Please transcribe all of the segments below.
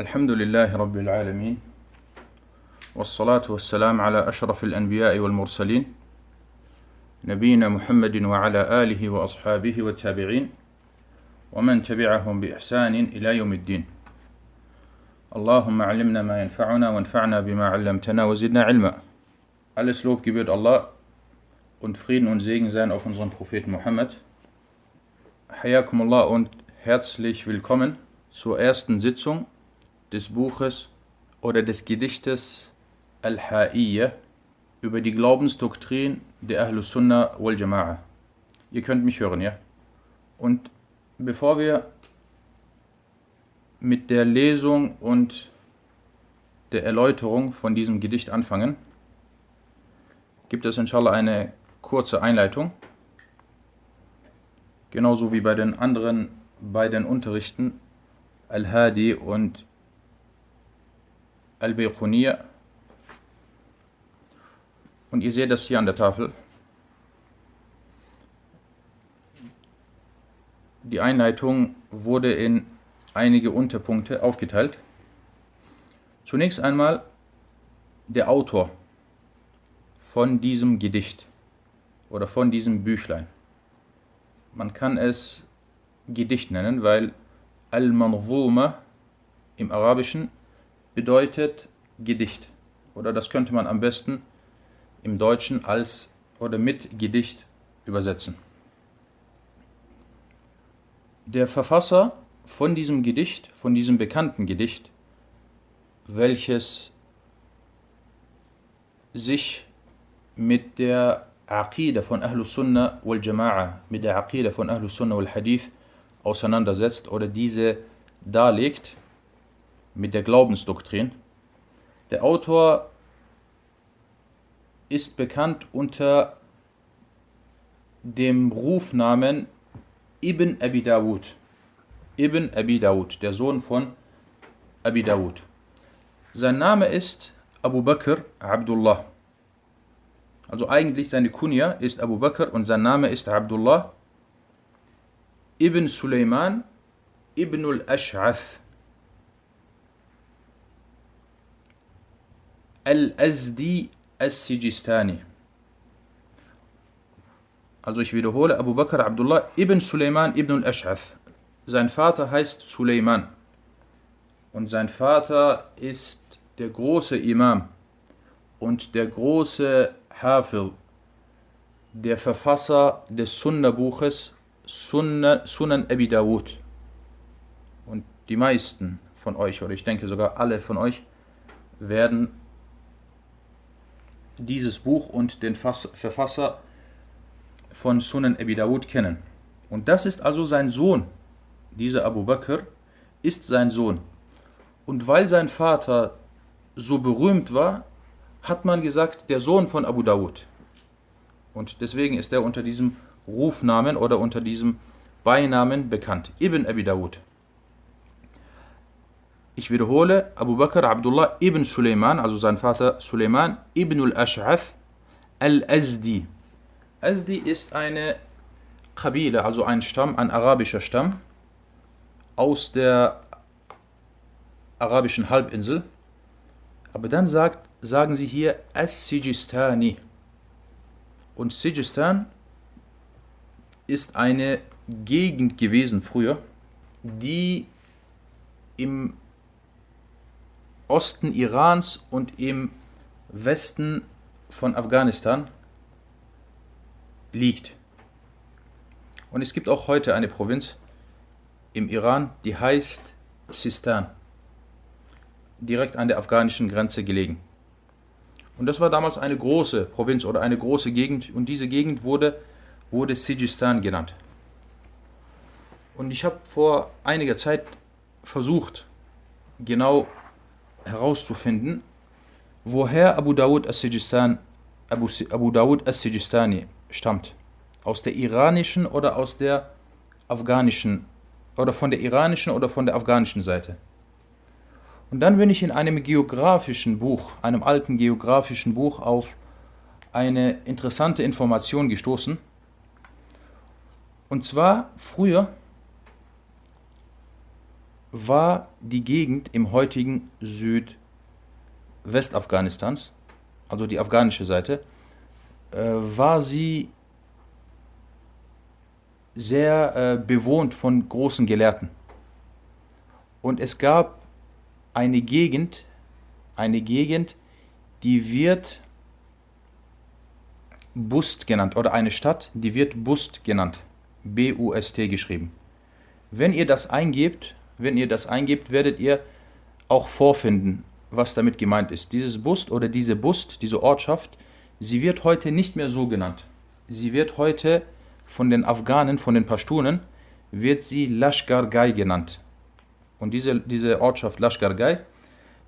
الحمد لله رب العالمين والصلاة والسلام على أشرف الأنبياء والمرسلين نبينا محمد وعلى آله وأصحابه والتابعين ومن تبعهم بإحسان إلى يوم الدين اللهم علمنا ما ينفعنا وانفعنا بما علمتنا وزدنا علما Alles Lob gebührt Allah und Frieden und Segen seien auf unseren Propheten Muhammad. Hayakum Allah und herzlich willkommen zur ersten Sitzung des Buches oder des Gedichtes Al-Ha'iyya über die Glaubensdoktrin der Ahlus Sunnah wal Jama'a. Ihr könnt mich hören, ja? Und bevor wir mit der Lesung und der Erläuterung von diesem Gedicht anfangen, gibt es inshallah eine kurze Einleitung. Genauso wie bei den anderen beiden Unterrichten, Al-Hadi und Al-Bayquniya. Und ihr seht das hier an der Tafel. Die Einleitung wurde in einige Unterpunkte aufgeteilt. Zunächst einmal der Autor von diesem Gedicht oder von diesem Büchlein. Man kann es Gedicht nennen, weil Al-Manzuma im Arabischen bedeutet Gedicht. Oder das könnte man am besten im Deutschen als oder mit Gedicht übersetzen. Der Verfasser von diesem Gedicht, von diesem bekannten Gedicht, welches sich mit der Aqidah von Ahlus Sunnah wal Jama'a, mit der Aqidah von Ahlus Sunnah wal Hadith auseinandersetzt oder diese darlegt, mit der Glaubensdoktrin. Der Autor ist bekannt unter dem Rufnamen Ibn Abi Dawud. Ibn Abi Dawud, der Sohn von Abi Dawud. Sein Name ist Abu Bakr Abdullah. Also eigentlich seine Kunja ist Abu Bakr und sein Name ist Abdullah ibn Suleiman ibn al-Ash'ath al-Azdi al-Sijistani. Also ich wiederhole, Abu Bakr Abdullah ibn Suleiman ibn al-Ash'ath. Sein Vater heißt Suleiman. Und sein Vater ist der große Imam und der große Hafil, der Verfasser des Sunna-Buches Sunna, Sunan Abi Dawud. Und die meisten von euch, oder ich denke sogar alle von euch, werden dieses Buch und den Verfasser von Sunan Abi Dawud kennen. Und das ist also sein Sohn. Dieser Abu Bakr ist sein Sohn. Und weil sein Vater so berühmt war, hat man gesagt, der Sohn von Abu Dawud. Und deswegen ist er unter diesem Rufnamen oder unter diesem Beinamen bekannt. Ibn Abi Dawud. Ich wiederhole, Abu Bakr Abdullah ibn Suleiman, also sein Vater Suleiman ibn al-Ash'ath al-Azdi. Azdi ist eine Kabile, also ein Stamm, ein arabischer Stamm aus der arabischen Halbinsel. Aber dann sagt, sagen sie hier As-Sijistani. Und Sijistan ist eine Gegend gewesen früher, die im Osten Irans und im Westen von Afghanistan liegt. Und es gibt auch heute eine Provinz im Iran, die heißt Sistan, direkt an der afghanischen Grenze gelegen. Und das war damals eine große Provinz oder eine große Gegend und diese Gegend wurde, wurde Sijistan genannt. Und ich habe vor einiger Zeit versucht, genau herauszufinden, woher Abu Dawud as-Sijistan, Abu, Abu Dawud as-Sijistani stammt. Aus der iranischen oder aus der afghanischen oder von der iranischen oder von der afghanischen Seite. Und dann bin ich in einem geografischen Buch, einem alten geografischen Buch auf eine interessante Information gestoßen. Und zwar früher war die Gegend im heutigen Südwestafghanistans, also die afghanische Seite, äh, war sie sehr äh, bewohnt von großen Gelehrten. Und es gab eine Gegend, eine Gegend, die wird Bust genannt, oder eine Stadt, die wird Bust genannt. B-U-S-T geschrieben. Wenn ihr das eingebt, wenn ihr das eingebt, werdet ihr auch vorfinden, was damit gemeint ist. Dieses Bust oder diese Bust, diese Ortschaft, sie wird heute nicht mehr so genannt. Sie wird heute von den Afghanen, von den Pashtunen, wird sie Lashkar genannt. Und diese, diese Ortschaft Lashkar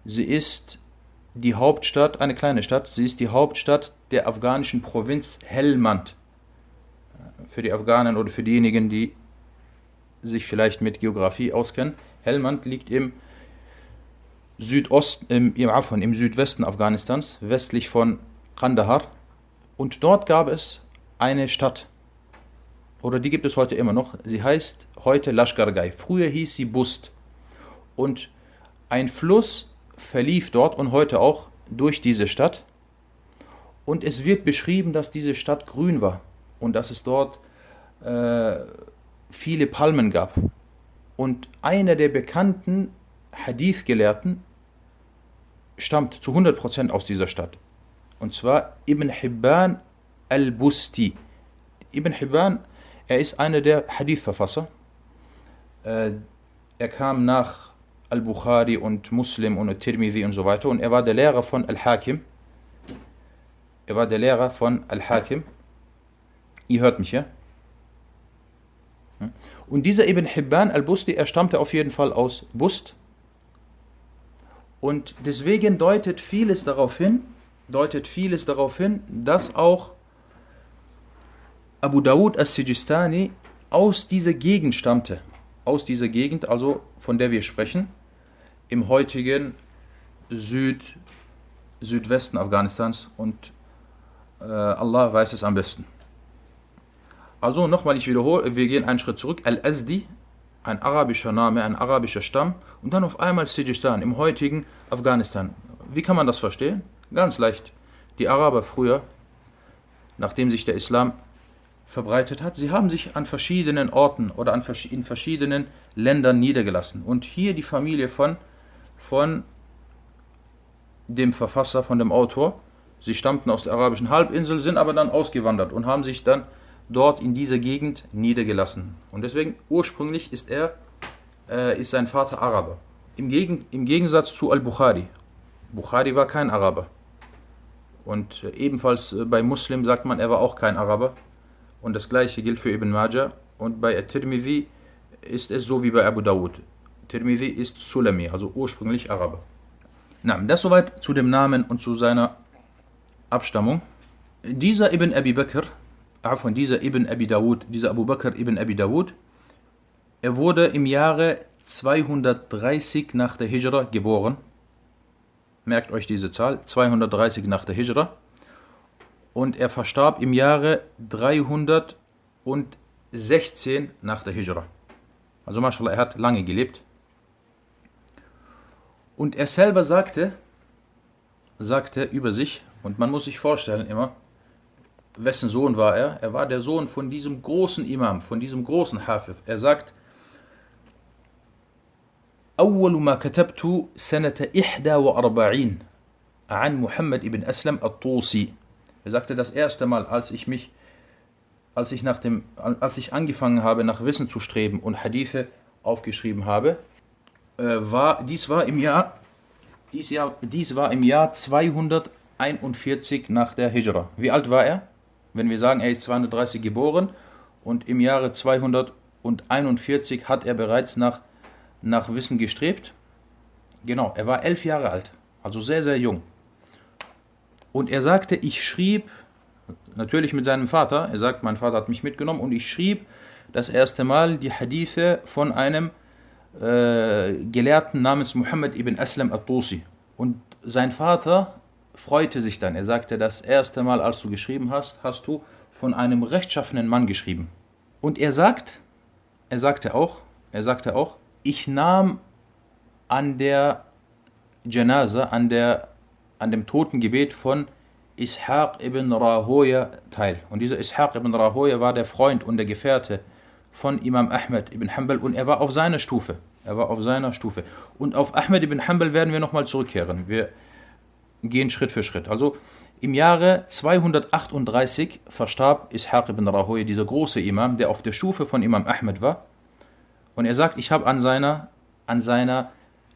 sie ist die Hauptstadt, eine kleine Stadt, sie ist die Hauptstadt der afghanischen Provinz Helmand. Für die Afghanen oder für diejenigen, die sich vielleicht mit Geografie auskennen. Helmand liegt im Südost, im, im, Afon, im Südwesten Afghanistans, westlich von Kandahar. Und dort gab es eine Stadt, oder die gibt es heute immer noch. Sie heißt heute Lashkargai. Früher hieß sie Bust. Und ein Fluss verlief dort und heute auch durch diese Stadt. Und es wird beschrieben, dass diese Stadt grün war und dass es dort äh, viele Palmen gab. Und einer der bekannten Hadith-Gelehrten stammt zu 100% aus dieser Stadt. Und zwar Ibn Hibban al-Busti. Ibn Hibban, er ist einer der Hadith-Verfasser. Äh, er kam nach Al-Bukhari und Muslim und Tirmidhi und so weiter und er war der Lehrer von Al-Hakim. Er war der Lehrer von Al-Hakim. Ihr hört mich, ja? Hm? Und dieser Ibn Hibban al-Busti, er stammte auf jeden Fall aus Bust. Und deswegen deutet vieles darauf hin, deutet vieles darauf hin, dass auch Abu Dawud as-Sijistani aus dieser Gegend stammte. Aus dieser Gegend, also von der wir sprechen, im heutigen Süd, Südwesten Afghanistans und äh, Allah weiß es am besten. Also nochmal, ich wiederhole, wir gehen einen Schritt zurück. Al-Azdi, ein arabischer Name, ein arabischer Stamm und dann auf einmal Sijistan im heutigen Afghanistan. Wie kann man das verstehen? Ganz leicht. Die Araber früher, nachdem sich der Islam verbreitet hat, sie haben sich an verschiedenen Orten oder an, in verschiedenen Ländern niedergelassen. Und hier die Familie von, von dem Verfasser, von dem Autor, sie stammten aus der arabischen Halbinsel, sind aber dann ausgewandert und haben sich dann dort in dieser Gegend niedergelassen. Und deswegen ursprünglich ist er, äh, ist sein Vater Araber. Im, Gegen, Im Gegensatz zu Al-Bukhari. Bukhari war kein Araber. Und äh, ebenfalls äh, bei Muslim sagt man, er war auch kein Araber. Und das gleiche gilt für Ibn Majah. Und bei Tirmidhi ist es so wie bei Abu Dawud. Tirmidhi ist Sulami, also ursprünglich Araber. Na, das soweit zu dem Namen und zu seiner Abstammung. Dieser Ibn Abi Bakr von dieser Ibn Abi Dawud, dieser Abu Bakr ibn Abi Dawud, er wurde im Jahre 230 nach der Hijra geboren. Merkt euch diese Zahl, 230 nach der Hijra. Und er verstarb im Jahre 316 nach der Hijra. Also mashallah, er hat lange gelebt. Und er selber sagte, sagte über sich, und man muss sich vorstellen immer, wessen Sohn war er? Er war der Sohn von diesem großen Imam, von diesem großen Hafiz. Er sagt, أول ما كتبت سنة 41 عن محمد ibn Aslam al-Tusi. Er sagte das erste Mal, als ich mich, als ich nach dem, als ich angefangen habe, nach Wissen zu streben und Hadithe aufgeschrieben habe, äh, war, dies war im Jahr, dies, Jahr, dies war im Jahr 241 nach der Hijra. Wie alt war er? Wenn wir sagen, er ist 230 geboren und im Jahre 241 hat er bereits nach, nach Wissen gestrebt. Genau, er war elf Jahre alt, also sehr, sehr jung. Und er sagte, ich schrieb, natürlich mit seinem Vater, er sagt, mein Vater hat mich mitgenommen und ich schrieb das erste Mal die Hadithe von einem äh, Gelehrten namens Muhammad ibn Aslam al-Tusi. Und sein Vater freute sich dann. Er sagte, das erste Mal, als du geschrieben hast, hast du von einem rechtschaffenen Mann geschrieben. Und er sagt, er sagte auch, er sagte auch, ich nahm an der Janaza, an, der, an dem Totengebet von Ishaq ibn Rahoya teil. Und dieser Ishaq ibn Rahoya war der Freund und der Gefährte von Imam Ahmed ibn Hanbal und er war auf seiner Stufe. Er war auf seiner Stufe. Und auf Ahmed ibn Hanbal werden wir nochmal zurückkehren. Wir gehen Schritt für Schritt. Also im Jahre 238 verstarb Ishaq ibn Rahoya, dieser große Imam, der auf der Stufe von Imam Ahmed war. Und er sagt, ich habe an seiner, an seiner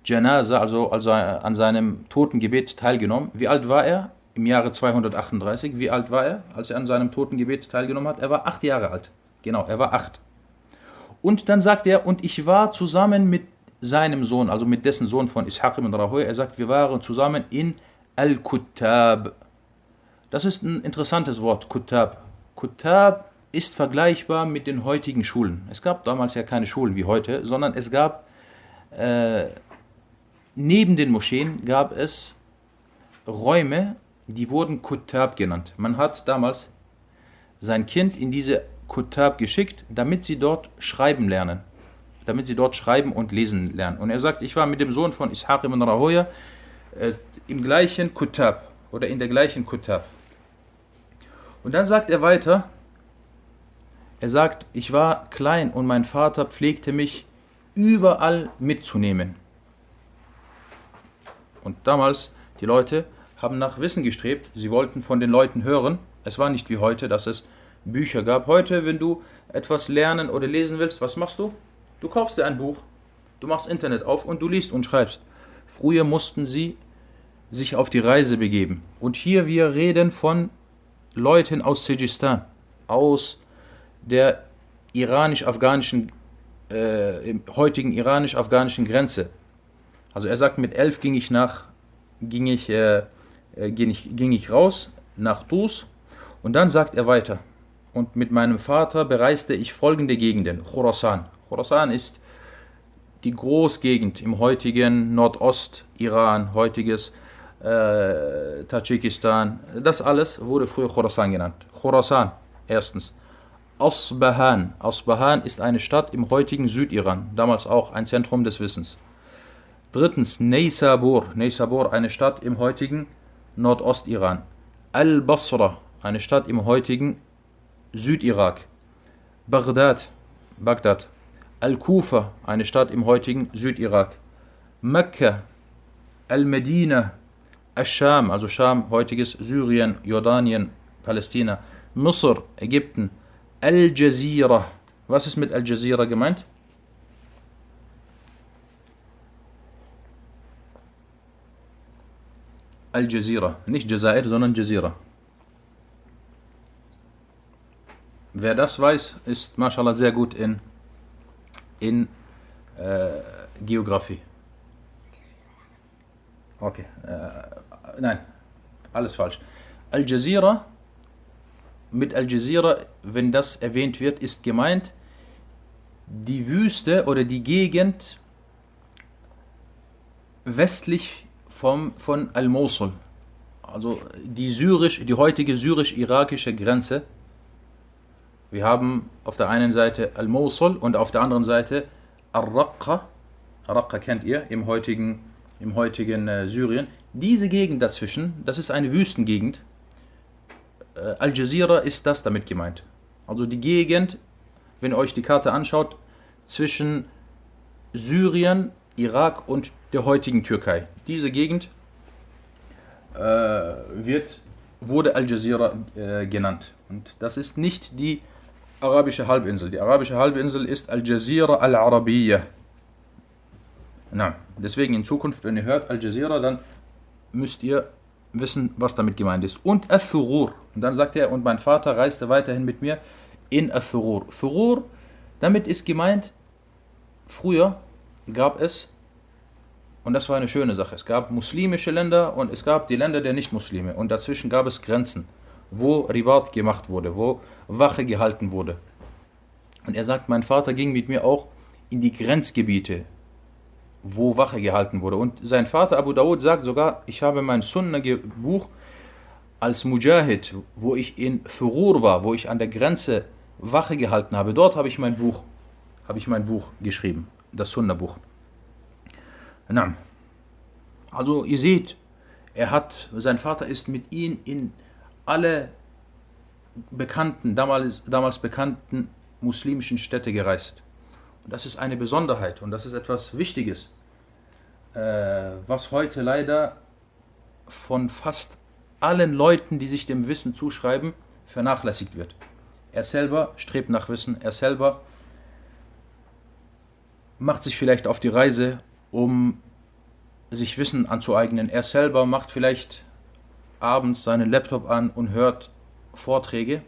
Janaza, also, also an seinem Totengebet teilgenommen. Wie alt war er? Im Jahre 238. Wie alt war er, als er an seinem Totengebet teilgenommen hat? Er war acht Jahre alt. Genau, er war acht. Und dann sagt er, und ich war zusammen mit seinem Sohn, also mit dessen Sohn von Ishaq ibn Rahoy, er sagt, wir waren zusammen in Al-Kuttab. Das ist ein interessantes Wort, Kuttab. Kuttab ist vergleichbar mit den heutigen Schulen. Es gab damals ja keine Schulen wie heute, sondern es gab, äh, neben den Moscheen gab es Räume, die wurden Kuttab genannt. Man hat damals sein Kind in diese Kutab geschickt, damit sie dort schreiben lernen. Damit sie dort schreiben und lesen lernen. Und er sagt, ich war mit dem Sohn von Ishaq ibn Rahoya äh, im gleichen Kutab oder in der gleichen Kutab. Und dann sagt er weiter, er sagt, ich war klein und mein Vater pflegte mich überall mitzunehmen. Und damals, die Leute haben nach Wissen gestrebt, sie wollten von den Leuten hören. Es war nicht wie heute, dass es Bücher gab. Heute, wenn du etwas lernen oder lesen willst, was machst du? Du kaufst dir ein Buch, du machst Internet auf und du liest und schreibst. Früher mussten sie sich auf die Reise begeben. Und hier wir reden von Leuten aus Sejistan, aus der iranisch-afghanischen, äh, heutigen iranisch-afghanischen Grenze. Also er sagt, mit elf ging ich nach, ging ich, äh, äh ging ich, ging ich raus nach Dus und dann sagt er weiter, und mit meinem Vater bereiste ich folgende Gegenden. Khorasan. Khorasan ist die Großgegend im heutigen Nordost-Iran, heutiges äh, Tadschikistan. Das alles wurde früher Khorasan genannt. Khorasan, erstens. Asbahan. Asbahan ist eine Stadt im heutigen Südiran, damals auch ein Zentrum des Wissens. Drittens, Neysabur. Neysabur, eine Stadt im heutigen Nordostiran. Al-Basra, eine Stadt im heutigen Südirak, Bagdad, Bagdad, Al-Kufa, eine Stadt im heutigen Südirak, Mekka, Al-Medina, Asch-Sham, also Scham, heutiges Syrien, Jordanien, Palästina, Misr, Ägypten, Al-Jazira. Was ist mit Al-Jazira gemeint? Al-Jazira, nicht Jazair, sondern Jazira. Wer das weiß, ist mashallah sehr gut in, in äh, Geografie. Okay, äh, nein, alles falsch. Al Jazeera, mit Al Jazeera, wenn das erwähnt wird, ist gemeint die Wüste oder die Gegend westlich vom, von Al-Mosul, also die, syrisch, die heutige syrisch-irakische Grenze wir haben auf der einen Seite Al-Mosul und auf der anderen Seite Al-Raqqa. Al-Raqqa kennt ihr im heutigen, im heutigen äh, Syrien. Diese Gegend dazwischen, das ist eine Wüstengegend. Äh, Al-Jazeera ist das damit gemeint. Also die Gegend, wenn ihr euch die Karte anschaut, zwischen Syrien, Irak und der heutigen Türkei. Diese Gegend äh, wird, wurde Al-Jazeera äh, genannt. Und das ist nicht die arabische Halbinsel. Die arabische Halbinsel ist Al-Jazira Al-Arabiya. Na, deswegen in Zukunft, wenn ihr hört Al-Jazira, dann müsst ihr wissen, was damit gemeint ist. Und Al-Thurur. Und dann sagt er, und mein Vater reiste weiterhin mit mir in Al-Thurur. Thurur, damit ist gemeint, früher gab es, und das war eine schöne Sache, es gab muslimische Länder und es gab die Länder der Nicht-Muslime. Und dazwischen gab es Grenzen wo Ribat gemacht wurde, wo Wache gehalten wurde. Und er sagt, mein Vater ging mit mir auch in die Grenzgebiete, wo Wache gehalten wurde. Und sein Vater Abu Dawud sagt sogar, ich habe mein Sunnah-Buch als Mujahid, wo ich in Furur war, wo ich an der Grenze Wache gehalten habe, dort habe ich mein Buch, habe ich mein Buch geschrieben, das Sunnah-Buch. Na. Also ihr seht, er hat, sein Vater ist mit ihm in alle bekannten, damals, damals bekannten muslimischen Städte gereist. Und das ist eine Besonderheit und das ist etwas Wichtiges, äh, was heute leider von fast allen Leuten, die sich dem Wissen zuschreiben, vernachlässigt wird. Er selber strebt nach Wissen, er selber macht sich vielleicht auf die Reise, um sich Wissen anzueignen. Er selber macht vielleicht abends seinen Laptop an und hört Vorträge.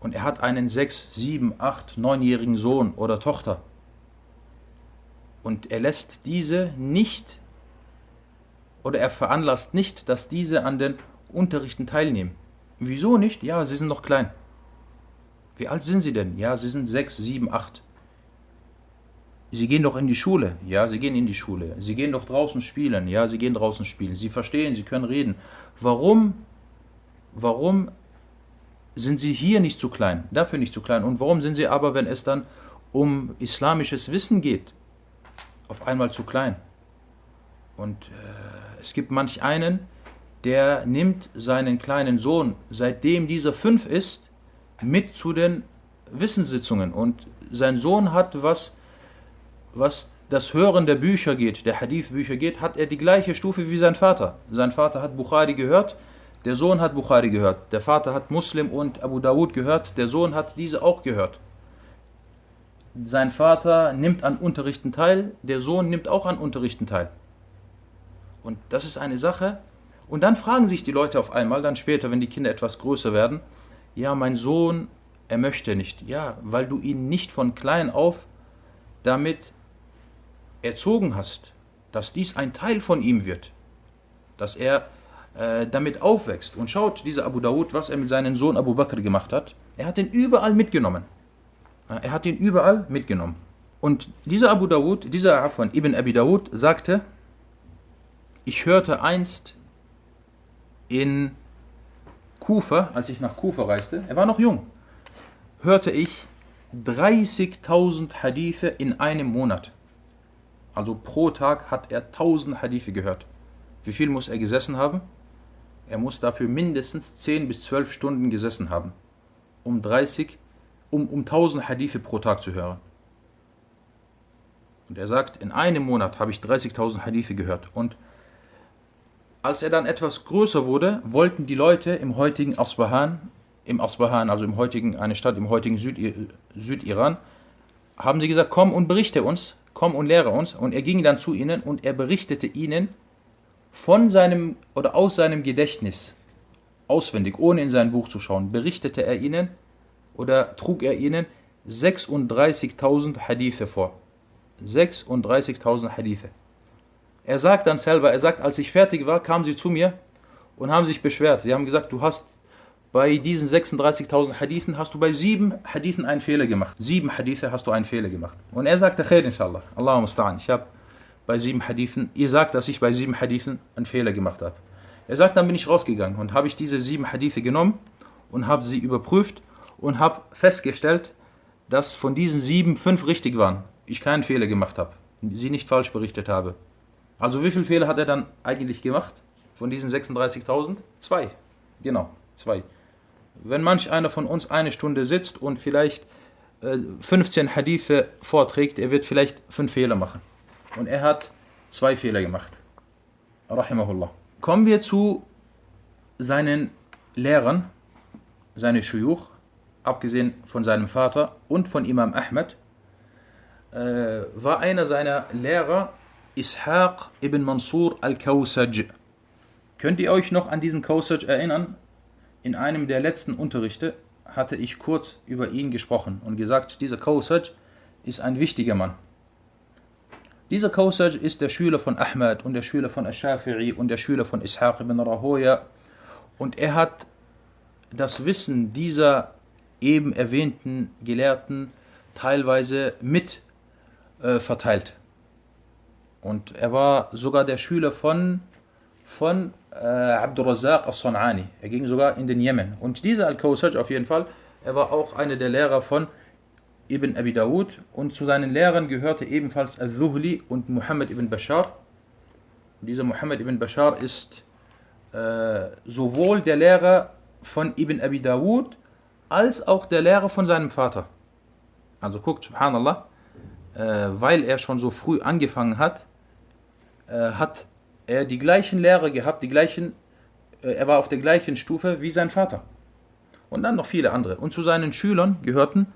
Und er hat einen 6, 7, 8, 9-jährigen Sohn oder Tochter. Und er lässt diese nicht oder er veranlasst nicht, dass diese an den Unterrichten teilnehmen. Wieso nicht? Ja, sie sind noch klein. Wie alt sind sie denn? Ja, sie sind 6, 7, 8. Sie gehen doch in die Schule. Ja, sie gehen in die Schule. Sie gehen doch draußen spielen. Ja, sie gehen draußen spielen. Sie verstehen, sie können reden. Warum, warum sind sie hier nicht zu klein? Dafür nicht zu klein. Und warum sind sie aber, wenn es dann um islamisches Wissen geht, auf einmal zu klein? Und äh, es gibt manch einen, der nimmt seinen kleinen Sohn, seitdem dieser fünf ist, mit zu den Wissenssitzungen. Und sein Sohn hat was was das Hören der Bücher geht, der Hadith-Bücher geht, hat er die gleiche Stufe wie sein Vater. Sein Vater hat Bukhari gehört, der Sohn hat Bukhari gehört. Der Vater hat Muslim und Abu Dawud gehört, der Sohn hat diese auch gehört. Sein Vater nimmt an Unterrichten teil, der Sohn nimmt auch an Unterrichten teil. Und das ist eine Sache. Und dann fragen sich die Leute auf einmal, dann später, wenn die Kinder etwas größer werden, ja, mein Sohn, er möchte nicht. Ja, weil du ihn nicht von klein auf damit erzogen hast, dass dies ein Teil von ihm wird, dass er äh, damit aufwächst. Und schaut dieser Abu Dawud, was er mit seinem Sohn Abu Bakr gemacht hat. Er hat ihn überall mitgenommen. Er hat ihn überall mitgenommen. Und dieser Abu Dawud, dieser von Ibn Abi Dawud sagte, ich hörte einst in Kufa, als ich nach Kufa reiste, er war noch jung, hörte ich 30.000 Hadithe in einem Monat. Also pro Tag hat er 1000 Hadithe gehört. Wie viel muss er gesessen haben? Er muss dafür mindestens 10 bis 12 Stunden gesessen haben, um 30, um, um 1000 Hadithe pro Tag zu hören. Und er sagt, in einem Monat habe ich 30.000 Hadithe gehört. Und als er dann etwas größer wurde, wollten die Leute im heutigen Asbahan, im Asbahan, also im heutigen, eine Stadt im heutigen Süd, Südiran, haben sie gesagt, komm und berichte uns, komm und lehre uns. Und er ging dann zu ihnen und er berichtete ihnen von seinem oder aus seinem Gedächtnis, auswendig, ohne in sein Buch zu schauen, berichtete er ihnen oder trug er ihnen 36.000 Hadithe vor. 36.000 Hadithe. Er sagt dann selber, er sagt, als ich fertig war, kamen sie zu mir und haben sich beschwert. Sie haben gesagt, du hast bei diesen 36.000 Hadithen hast du bei sieben Hadithen einen Fehler gemacht. Sieben Hadithe hast du einen Fehler gemacht. Und er sagte, Khair inshallah, Allahumma musta'an, ich habe bei sieben Hadithen, ihr sagt, dass ich bei sieben Hadithen einen Fehler gemacht habe. Er sagt, dann bin ich rausgegangen und habe ich diese sieben Hadithe genommen und habe sie überprüft und habe festgestellt, dass von diesen sieben fünf richtig waren. Ich keinen Fehler gemacht habe, sie nicht falsch berichtet habe. Also wie viele Fehler hat er dann eigentlich gemacht? Von diesen 36.000? Zwei. Genau, zwei. Wenn manch einer von uns eine Stunde sitzt und vielleicht äh, 15 Hadithe vorträgt, er wird vielleicht fünf Fehler machen. Und er hat zwei Fehler gemacht. Rahimahullah. Kommen wir zu seinen Lehrern, seine Shuyuch, abgesehen von seinem Vater und von Imam Ahmed, äh, war einer seiner Lehrer Ishaq ibn Mansur al-Kawsaj. Könnt ihr euch noch an diesen Kawsaj erinnern? In einem der letzten Unterrichte hatte ich kurz über ihn gesprochen und gesagt, dieser Kausaj ist ein wichtiger Mann. Dieser Kausaj ist der Schüler von Ahmad und der Schüler von Ash-Shafi'i und der Schüler von Ishaq ibn Rahoya und er hat das Wissen dieser eben erwähnten Gelehrten teilweise mit äh, verteilt. Und er war sogar der Schüler von, von äh, Abdurrazaq al-San'ani. Er ging sogar in den Jemen. Und dieser Al-Kawsaj auf jeden Fall, er war auch einer der Lehrer von ibn Abi Dawud und zu seinen Lehrern gehörte ebenfalls Al-Zuhli und Muhammad ibn Bashar. Dieser Muhammad ibn Bashar ist äh, sowohl der Lehrer von Ibn Abi Dawud als auch der Lehrer von seinem Vater. Also guckt, subhanallah, äh, weil er schon so früh angefangen hat, äh, hat er die gleichen Lehrer gehabt, die gleichen, äh, er war auf der gleichen Stufe wie sein Vater. Und dann noch viele andere. Und zu seinen Schülern gehörten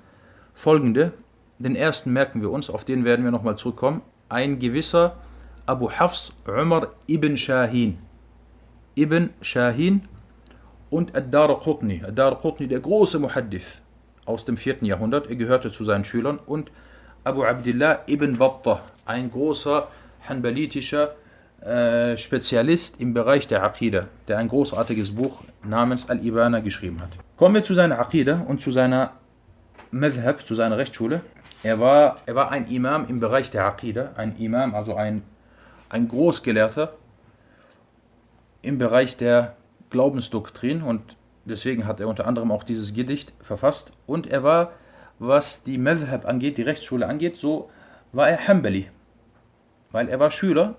folgende. Den ersten merken wir uns, auf den werden wir nochmal zurückkommen. Ein gewisser Abu Hafs Umar ibn Shahin. Ibn Shahin und Ad-Dar Qutni. Ad-Dar Qutni, der große Muhaddith aus dem 4. Jahrhundert. Er gehörte zu seinen Schülern. Und Abu Abdullah ibn Battah, ein großer hanbalitischer äh, Spezialist im Bereich der Aqidah, der ein großartiges Buch namens Al-Ibana geschrieben hat. Kommen wir zu seiner Aqidah und zu seiner Madhab, zu seiner Rechtsschule. Er war, er war ein Imam im Bereich der Aqidah, ein Imam, also ein, ein Großgelehrter im Bereich der Glaubensdoktrin und deswegen hat er unter anderem auch dieses Gedicht verfasst. Und er war, was die Madhab angeht, die Rechtsschule angeht, so war er Hanbali, weil er war Schüler.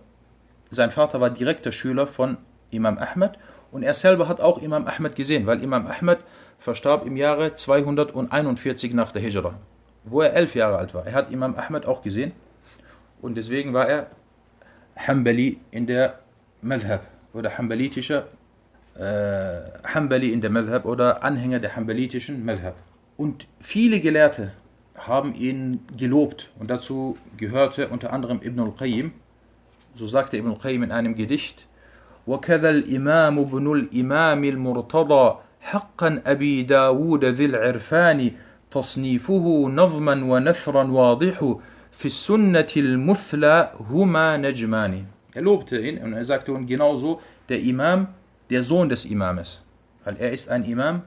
Sein Vater war direkter Schüler von Imam Ahmed und er selber hat auch Imam Ahmed gesehen, weil Imam Ahmed verstarb im Jahre 241 nach der Hijra, wo er elf Jahre alt war. Er hat Imam Ahmed auch gesehen und deswegen war er Hanbali in der Madhab oder Hanbalitischer äh, Hanbali in der Madhab oder Anhänger der Hanbalitischen Madhab. Und viele Gelehrte haben ihn gelobt und dazu gehörte unter anderem Ibn al-Qayyim. So sagte Ibn al-Qayyim in einem Gedicht: وكذا الإمام ابن الإمام المرتضى حقا أبي داود ذي العرفان تصنيفه نظما ونثرا واضح في السنة المثلى هما نجمان Er lobte ihn und er sagte und genauso der Imam, der Sohn des Imames. Weil er ist ein Imam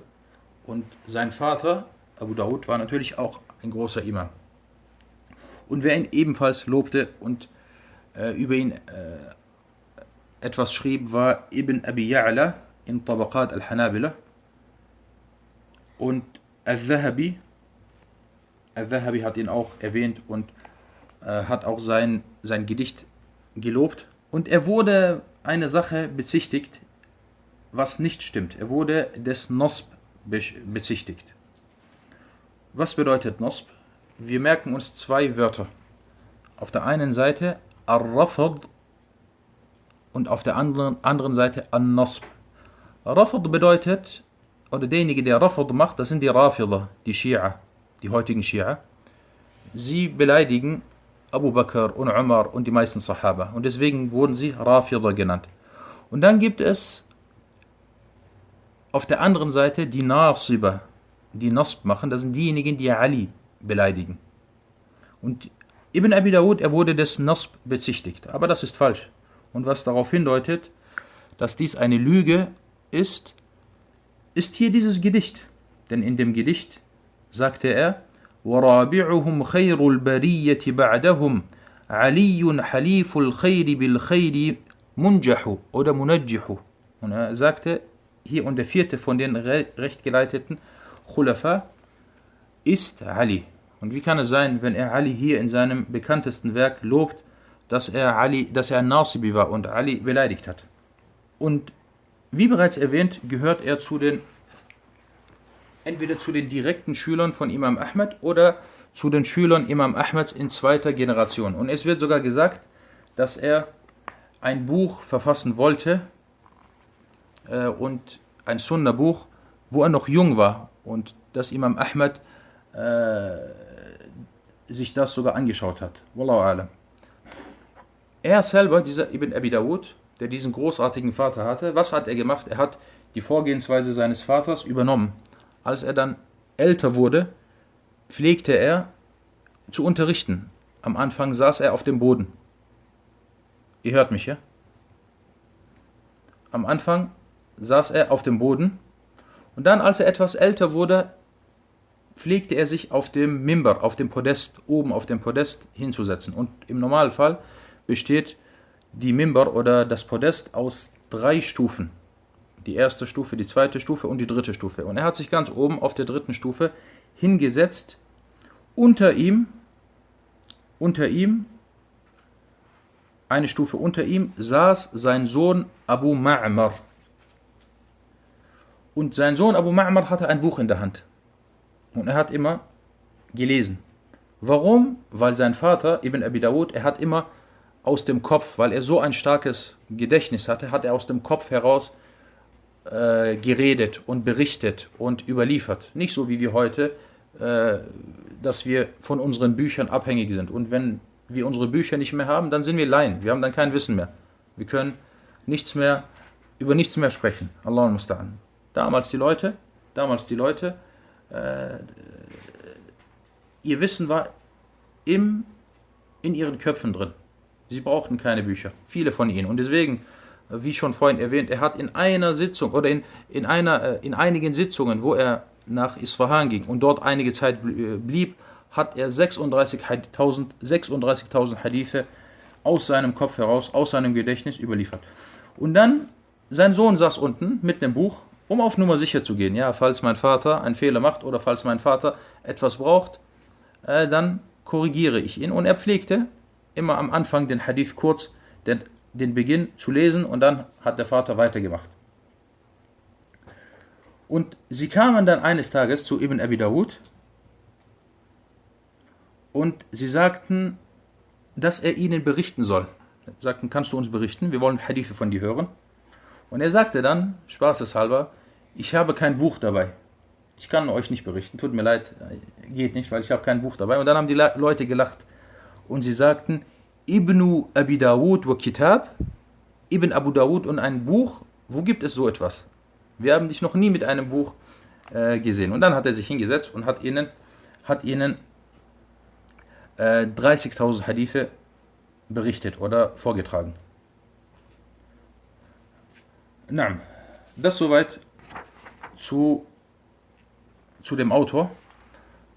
und sein Vater, Abu Dawud, war natürlich auch ein großer Imam. Und wer ihn ebenfalls lobte und äh, über ihn äh, etwas schrieb, war Ibn Abi Ya'la in Tabaqat al-Hanabila und Al-Zahabi. Al-Zahabi hat ihn auch erwähnt und äh, hat auch sein, sein Gedicht gelobt. Und er wurde eine Sache bezichtigt, was nicht stimmt. Er wurde des Nosb bezichtigt. Was bedeutet Nosb? Wir merken uns zwei Wörter. Auf der einen Seite Ar-Rafad und auf der anderen, anderen Seite An-Nasb. Rafad bedeutet, oder derjenige, der Rafad macht, das sind die Rafida, die Schia, die heutigen Schia. Sie beleidigen Abu Bakr und Umar und die meisten Sahaba. Und deswegen wurden sie Rafida genannt. Und dann gibt es auf der anderen Seite die Nasiba, die Nasb machen. Das sind diejenigen, die Ali beleidigen. Und Ibn Abi Dawud, er wurde des Nasb bezichtigt. Aber das ist falsch. Und was darauf hindeutet, dass dies eine Lüge ist, ist hier dieses Gedicht. Denn in dem Gedicht sagte er, ورابعهم خير البرية بعدهم علي حليف الخير بالخير منجح oder منجح. Und er sagte, hier und der vierte von den rechtgeleiteten Khulafa ist Ali. Und wie kann es sein, wenn er Ali hier in seinem bekanntesten Werk lobt, dass er Ali, dass er ein Nasibi war und Ali beleidigt hat? Und wie bereits erwähnt, gehört er zu den entweder zu den direkten Schülern von Imam Ahmed oder zu den Schülern Imam Ahmeds in zweiter Generation. Und es wird sogar gesagt, dass er ein Buch verfassen wollte äh, und ein Sunna-Buch, wo er noch jung war und dass Imam Ahmed äh, sich das sogar angeschaut hat. Wallahu alam. Er selber, dieser Ibn Abi Dawud, der diesen großartigen Vater hatte, was hat er gemacht? Er hat die Vorgehensweise seines Vaters übernommen. Als er dann älter wurde, pflegte er zu unterrichten. Am Anfang saß er auf dem Boden. Ihr hört mich, ja? Am Anfang saß er auf dem Boden und dann, als er etwas älter wurde, pflegte er sich auf dem Mimber, auf dem Podest, oben auf dem Podest hinzusetzen. Und im Normalfall besteht die Mimber oder das Podest aus drei Stufen. Die erste Stufe, die zweite Stufe und die dritte Stufe. Und er hat sich ganz oben auf der dritten Stufe hingesetzt unter ihm, unter ihm, eine Stufe unter ihm, saß sein Sohn Abu Ma'mar. Und sein Sohn Abu Ma'mar hatte ein Buch in der Hand. Und er hat immer gelesen. Warum? Weil sein Vater, Ibn Abi Dawud, er hat immer aus dem Kopf, weil er so ein starkes Gedächtnis hatte, hat er aus dem Kopf heraus äh, geredet und berichtet und überliefert. Nicht so wie wir heute, äh, dass wir von unseren Büchern abhängig sind. Und wenn wir unsere Bücher nicht mehr haben, dann sind wir Laien. Wir haben dann kein Wissen mehr. Wir können nichts mehr, über nichts mehr sprechen. Allah musta'an. Damals die Leute, damals die Leute, äh, ihr Wissen war im, in ihren Köpfen drin. Sie brauchten keine Bücher, viele von ihnen. Und deswegen, wie schon vorhin erwähnt, er hat in einer Sitzung oder in, in, einer, äh, in einigen Sitzungen, wo er nach Isfahan ging und dort einige Zeit äh, blieb, hat er 36.000 36 Hadithe aus seinem Kopf heraus, aus seinem Gedächtnis überliefert. Und dann, sein Sohn saß unten mit dem Buch, um auf Nummer sicher zu gehen. Ja, falls mein Vater einen Fehler macht oder falls mein Vater etwas braucht, äh, dann korrigiere ich ihn. Und er pflegte immer am Anfang den Hadith kurz, den, den Beginn zu lesen und dann hat der Vater weitergemacht. Und sie kamen dann eines Tages zu Ibn Abi Dawud und sie sagten, dass er ihnen berichten soll. Sie sagten, kannst du uns berichten? Wir wollen Hadithe von dir hören. Und er sagte dann, spaßeshalber, ich habe kein Buch dabei. Ich kann euch nicht berichten, tut mir leid, geht nicht, weil ich habe kein Buch dabei. Und dann haben die Leute gelacht und sie sagten, Ibn Abi Dawud wa Kitab, Ibn Abu Dawud und ein Buch, wo gibt es so etwas? Wir haben dich noch nie mit einem Buch äh, gesehen. Und dann hat er sich hingesetzt und hat ihnen, hat ihnen äh, 30.000 Hadithe berichtet oder vorgetragen. Na, das soweit zu, zu dem Autor.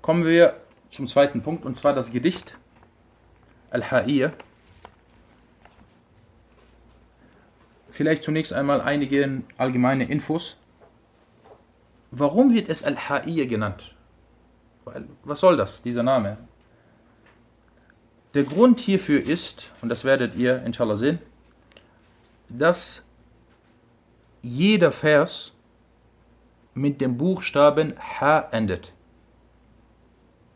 Kommen wir zum zweiten Punkt und zwar das Gedicht Al-Ha'iyya. Vielleicht zunächst einmal einige allgemeine Infos. Warum wird es Al-Ha'iyya genannt? Was soll das, dieser Name? Der Grund hierfür ist, und das werdet ihr inshallah sehen, dass jeder Vers mit dem Buchstaben H endet.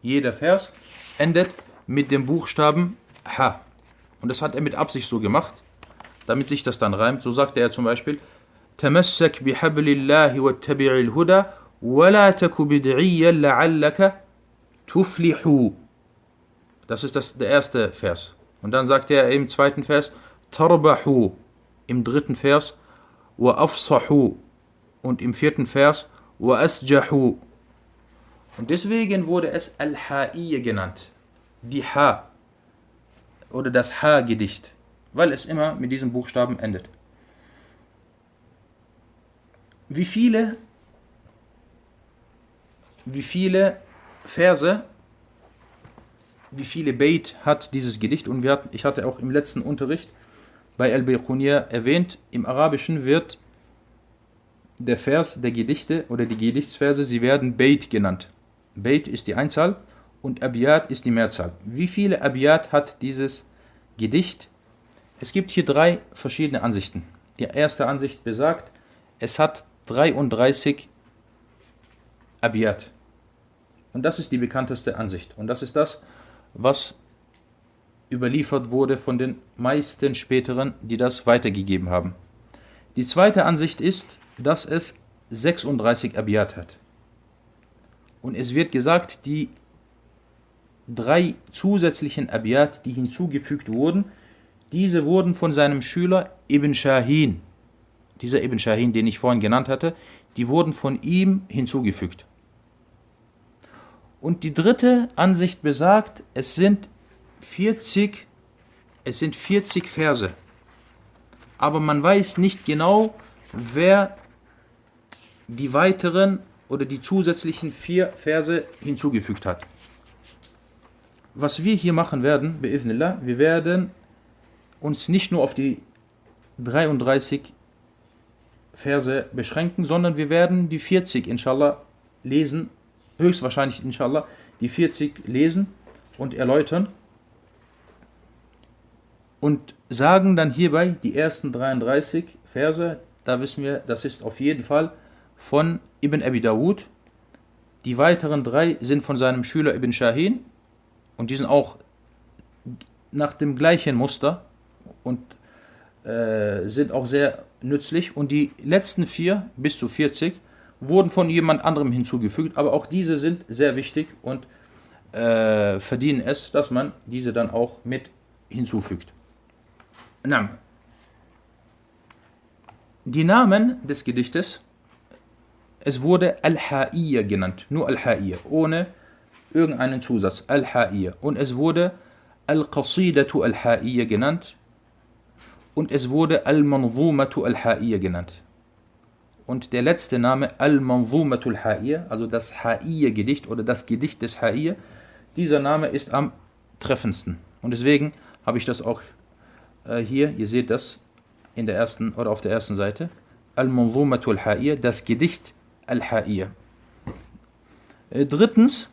Jeder Vers endet mit dem Buchstaben H. Und das hat er mit Absicht so gemacht, damit sich das dann reimt. So sagte er zum Beispiel, تمسك بحبل الله واتبع الهدى ولا تك بدعيا لعلك تفلح das ist das, der erste Vers. Und dann sagt er im zweiten Vers, Tarbahu. Im dritten Vers, Wa afsahu. und im vierten Vers, asjahu. Und deswegen wurde es Al-Ha'iyya genannt. Die Ha. Oder das Ha-Gedicht. Weil es immer mit diesem Buchstaben endet. Wie viele, wie viele Verse wie viele Beit hat dieses Gedicht und wir hatten, ich hatte auch im letzten Unterricht bei Al-Bayqunir erwähnt, im Arabischen wird der Vers der Gedichte oder die Gedichtsverse, sie werden Beit genannt. Beit ist die Einzahl und Abiyat ist die Mehrzahl. Wie viele Abiyat hat dieses Gedicht? Es gibt hier drei verschiedene Ansichten. Die erste Ansicht besagt, es hat 33 Abiyat. Und das ist die bekannteste Ansicht. Und das ist das, was überliefert wurde von den meisten späteren, die das weitergegeben haben. Die zweite Ansicht ist, dass es 36 Abiyat hat. Und es wird gesagt, die drei zusätzlichen Abiyat, die hinzugefügt wurden, diese wurden von seinem Schüler Ibn Shahin, dieser Ibn Shahin, den ich vorhin genannt hatte, die wurden von ihm hinzugefügt. Und die dritte Ansicht besagt, es sind 40, es sind 40 Verse. Aber man weiß nicht genau, wer die weiteren oder die zusätzlichen vier Verse hinzugefügt hat. Was wir hier machen werden, bi'ithnillah, wir werden uns nicht nur auf die 33 Verse beschränken, sondern wir werden die 40 inshallah lesen höchstwahrscheinlich inshallah die 40 lesen und erläutern und sagen dann hierbei die ersten 33 Verse, da wissen wir, das ist auf jeden Fall von Ibn Abi Dawud. Die weiteren drei sind von seinem Schüler Ibn Shahin und die sind auch nach dem gleichen Muster und äh, sind auch sehr nützlich. Und die letzten vier, bis zu 40, wurden von jemand anderem hinzugefügt, aber auch diese sind sehr wichtig und äh, verdienen es, dass man diese dann auch mit hinzufügt. Na, die Namen des Gedichtes, es wurde Al-Ha'iyya genannt, nur Al-Ha'iyya, ohne irgendeinen Zusatz, Al-Ha'iyya. Und es wurde Al-Qasidatu Al-Ha'iyya genannt und es wurde Al-Manzumatu Al-Ha'iyya genannt. Und der letzte Name Al-Manzumatu Al-Ha'iyya, also das Ha'iyya-Gedicht oder das Gedicht des Ha'iyya, dieser Name ist am treffendsten. Und deswegen habe ich das auch äh, hier, ihr seht das in der ersten oder auf der ersten Seite. Al-Manzumatu Al-Ha'iyya, das Gedicht Al-Ha'iyya. Äh, drittens,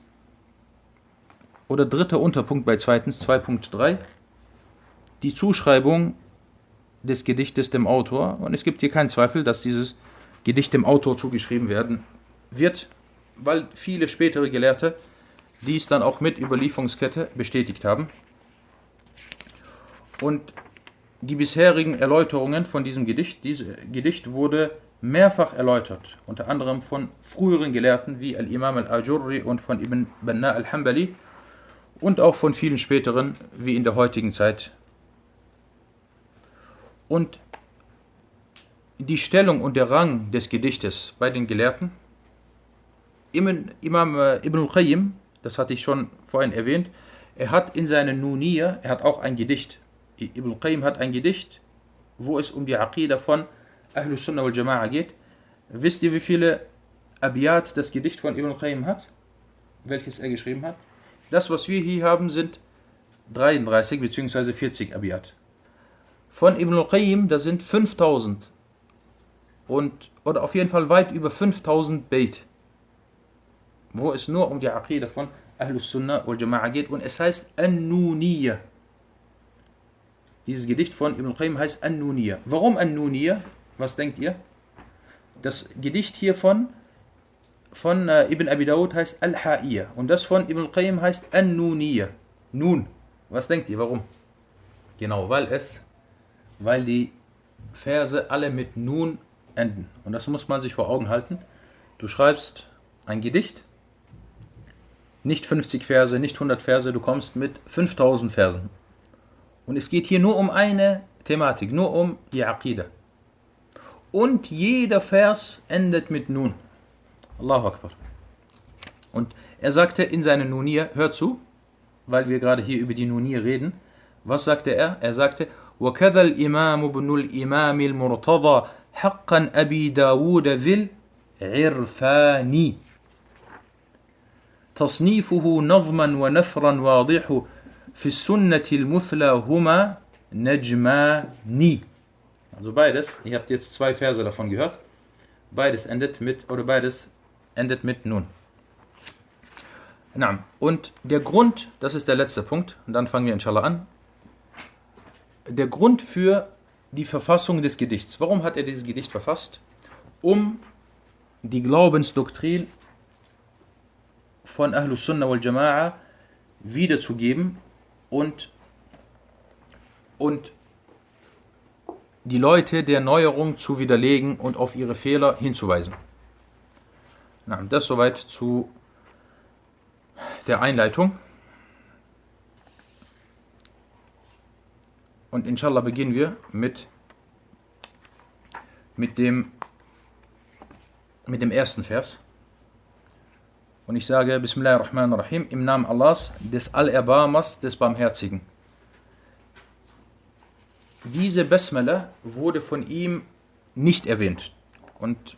oder dritter Unterpunkt bei zweitens, 2.3, die Zuschreibung des Gedichtes dem Autor. Und es gibt hier keinen Zweifel, dass dieses Gedicht dem Autor zugeschrieben werden wird, weil viele spätere Gelehrte dies dann auch mit Überlieferungskette bestätigt haben. Und die bisherigen Erläuterungen von diesem Gedicht, dieses Gedicht wurde mehrfach erläutert, unter anderem von früheren Gelehrten wie Al-Imam al-Ajurri und von Ibn Banna al-Hambali und auch von vielen späteren wie in der heutigen Zeit. Und die Stellung und der Rang des Gedichtes bei den Gelehrten, Imam äh, Ibn al-Qayyim, das hatte ich schon vorhin erwähnt, er hat in seinen Nuniyya, er hat auch ein Gedicht, Ibn al-Qayyim hat ein Gedicht, wo es um die Aqidah von Ahlus Sunnah wal Jama'a geht. Wisst ihr, wie viele Abiyat das Gedicht von Ibn al-Qayyim hat? Welches er geschrieben hat? Das, was wir hier haben, sind 33 bzw. 40 Abiyat. Von Ibn al-Qayyim, da sind 5000 und, oder auf jeden Fall weit über 5000 Beit, wo es nur um die Aqidah von Ahlus Sunnah wal Jama'a geht und es heißt An-Nuniyya. Dieses Gedicht von Ibn al-Qayyim heißt An-Nuniyya. Warum An-Nuniyya? Was denkt ihr? Das Gedicht hier von von äh, Ibn Abi Dawud heißt Al-Ha'iyya und das von Ibn Qayyim heißt An-Nuniyya. Nun, was denkt ihr, warum? Genau, weil es, weil die Verse alle mit Nun enden. Und das muss man sich vor Augen halten. Du schreibst ein Gedicht, nicht 50 Verse, nicht 100 Verse, du kommst mit 5000 Versen. Und es geht hier nur um eine Thematik, nur um die Aqidah. Und jeder Vers endet mit Nun. Allahu Akbar. Und er sagte in seinen Nunir, hör zu, weil wir gerade hier über die Nunir reden, was sagte er? Er sagte, وكذا الإمام بن الإمام المرتضى حقا أبي داود ذي العرفان تصنيفه نظما ونثرا واضح fi sunnatil muthla huma najmani. Also beides, ihr habt jetzt zwei Verse davon gehört. Beides endet mit oder beides endet mit nun. Na, und der Grund, das ist der letzte Punkt, und dann fangen wir inshallah an. Der Grund für die Verfassung des Gedichts. Warum hat er dieses Gedicht verfasst? Um die Glaubensdoktrin von Ahlus Sunnah wal Jama'a wiederzugeben und, und die Leute der Neuerung zu widerlegen und auf ihre Fehler hinzuweisen. Das soweit zu der Einleitung. Und inshallah beginnen wir mit, mit, dem, mit dem ersten Vers. Und ich sage Bismillahirrahmanirrahim im Namen Allahs, des Allerbarmers, des Barmherzigen. Diese Basmala wurde von ihm nicht erwähnt. Und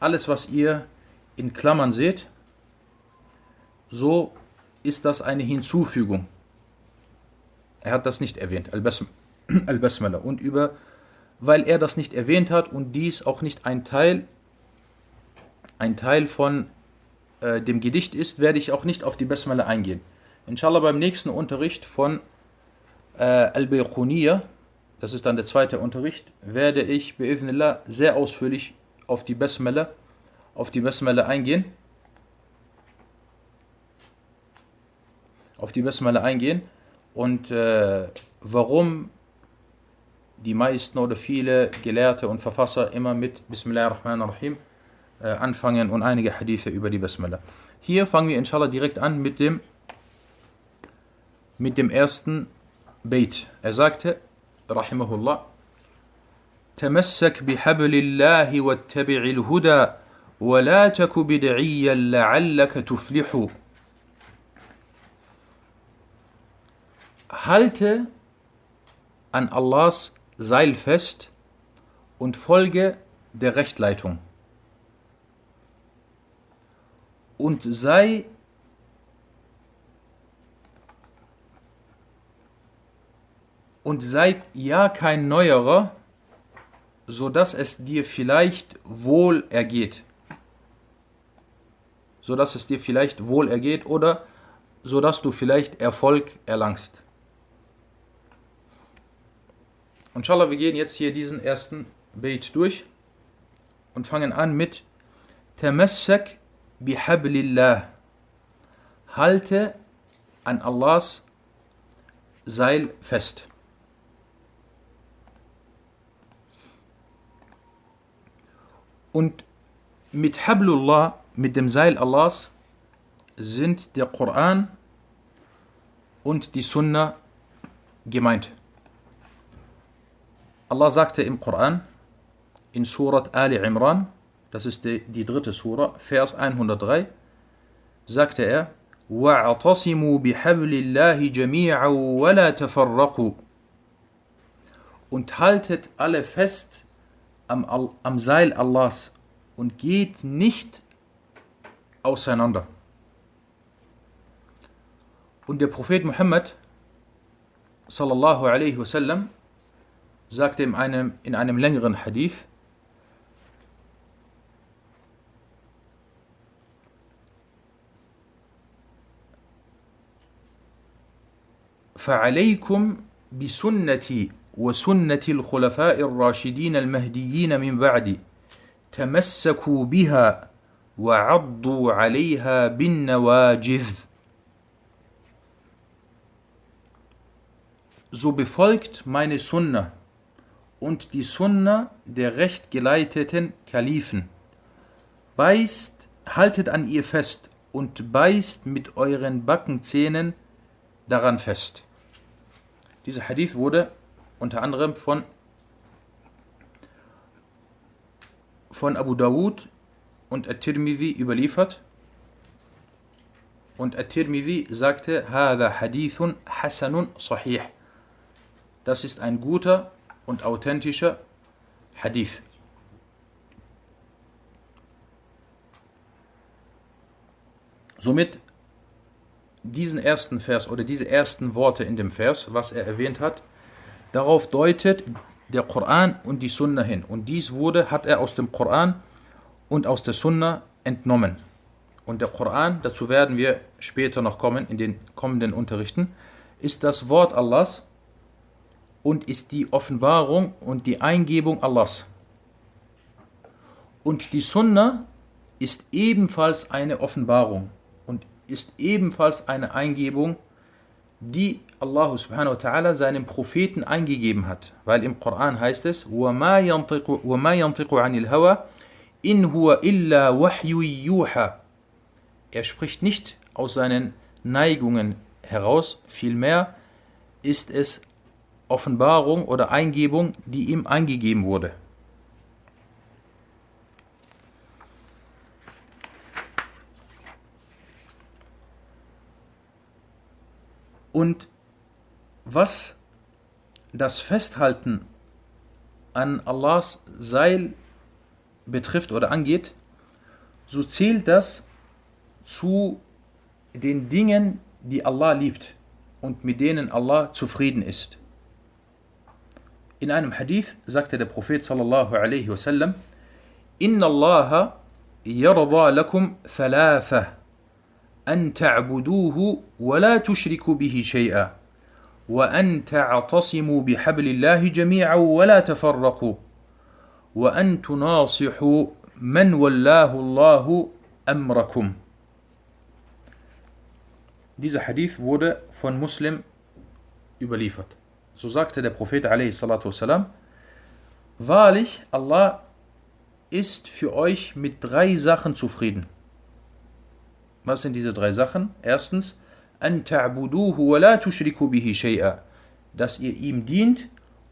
alles, was ihr in Klammern seht, so ist das eine Hinzufügung. Er hat das nicht erwähnt, Al-Basmala. Und über, weil er das nicht erwähnt hat und dies auch nicht ein Teil, ein Teil von äh, dem Gedicht ist, werde ich auch nicht auf die Basmala eingehen. Inshallah beim nächsten Unterricht von äh, Al-Bayquniya, das ist dann der zweite Unterricht, werde ich bi'idhnillah sehr ausführlich auf die Basmala, auf die Basmala eingehen. Auf die Basmala eingehen und äh, warum die meisten oder viele Gelehrte und Verfasser immer mit Bismillah ar-Rahman ar-Rahim äh, anfangen und einige Hadithe über die Basmala. Hier fangen wir inshallah direkt an mit dem, mit dem ersten Beit. Er sagte, Rahimahullah, تمسك بحبل الله واتبع الهدى ولا تك بدعيا لعلك تفلح Halte an Allahs Seil fest und folge der Rechtleitung. Und sei und sei ja kein Neuerer, so dass es dir vielleicht wohl ergeht. So dass es dir vielleicht wohl ergeht oder so dass du vielleicht Erfolg erlangst. Inshallah, wir gehen jetzt hier diesen ersten Beit durch und fangen an mit Tamassak bihablillah. Halte an Allahs Seil fest. Und mit Hablullah, mit dem Seil Allahs, sind der Koran und die Sunna gemeint. Allah sagte im Koran, in Surat Ali Imran, das ist die, die dritte Sura, Vers 103, sagte er, وَاعْتَصِمُوا بِحَبْلِ اللَّهِ جَمِيعًا وَلَا تَفَرَّقُوا Und haltet alle fest am, am Seil Allahs und geht nicht auseinander. Und der Prophet Muhammad sallallahu alaihi wasallam sagte in einem, in einem längeren Hadith, فعليكم بسنتي وسنة الخلفاء الراشدين المهديين من بعدي تمسكوا بها وعضوا عليها بالنواجذ So befolgt meine Sunna und die Sunna der rechtgeleiteten Kalifen. Beißt, haltet an ihr fest und beißt mit euren Backenzähnen daran fest. Dieser Hadith wurde unter anderem von, von Abu Dawud und At-Tirmidhi überliefert. Und At-Tirmidhi sagte, Hada Hadithun Hasanun Sahih. Das ist ein guter und authentischer Hadith. Somit diesen ersten Vers oder diese ersten Worte in dem Vers, was er erwähnt hat, darauf deutet der Koran und die Sunna hin. Und dies wurde, hat er aus dem Koran und aus der Sunna entnommen. Und der Koran, dazu werden wir später noch kommen, in den kommenden Unterrichten, ist das Wort Allahs und ist die Offenbarung und die Eingebung Allahs. Und die Sunna ist ebenfalls eine Offenbarung ist ebenfalls eine Eingebung, die Allah subhanahu wa ta'ala seinem Propheten eingegeben hat. Weil im Koran heißt es, وَمَا يَنْطِقُ عَنِ الْهَوَى إِنْ هُوَ إِلَّا وَحْيُ يُوحَى Er spricht nicht aus seinen Neigungen heraus, vielmehr ist es Offenbarung oder Eingebung, die ihm eingegeben wurde. Und was das Festhalten an Allahs Seil betrifft oder angeht, so zählt das zu den Dingen, die Allah liebt und mit denen Allah zufrieden ist. In einem Hadith sagte der Prophet sallallahu alaihi wasallam: "Inna Allah yarda lakum thalatha." أن تعبدوه ولا تشركوا به شيئا وأن تعتصموا بحبل الله جميعا ولا تفرقوا وأن تناصحوا من ولاه الله أمركم Dieser Hadith wurde von Muslim überliefert. So sagte der Prophet والسلام, Wahrlich, Allah ist für euch mit drei Sachen zufrieden. Was sind diese drei Sachen? Erstens, ta'buduhu wa la tushriku bihi shay'a, dass ihr ihm dient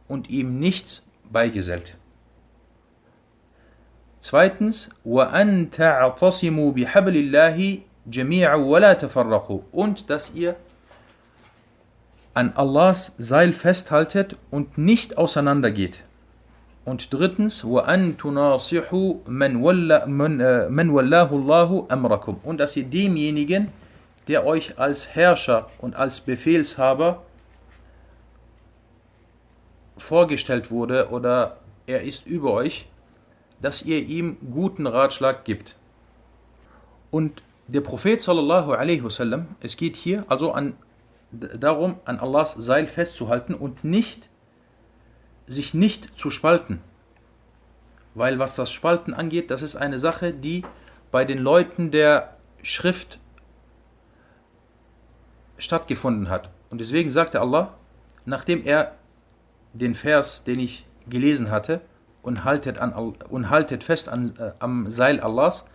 und ihm nichts beigesellt. Zweitens, an ta'tasimu bihablillahi jami'a wa la tafarraqu und dass ihr an Allahs Seil festhaltet und nicht auseinandergeht. Und drittens, وَأَن تُنَاصِحُوا مَنْ, وَلَّ, من, äh, من وَلَّهُ اللَّهُ أَمْرَكُمْ Und dass ihr demjenigen, der euch als Herrscher und als Befehlshaber vorgestellt wurde oder er ist über euch, dass ihr ihm guten Ratschlag gibt. Und der Prophet sallallahu alaihi wasallam, es geht hier also an, darum, an Allahs Seil festzuhalten und nicht sich nicht zu spalten. Weil was das Spalten angeht, das ist eine Sache, die bei den Leuten der Schrift stattgefunden hat. Und deswegen sagte Allah, nachdem er den Vers, den ich gelesen hatte, und haltet, an, und haltet fest an, äh, am Seil Allahs,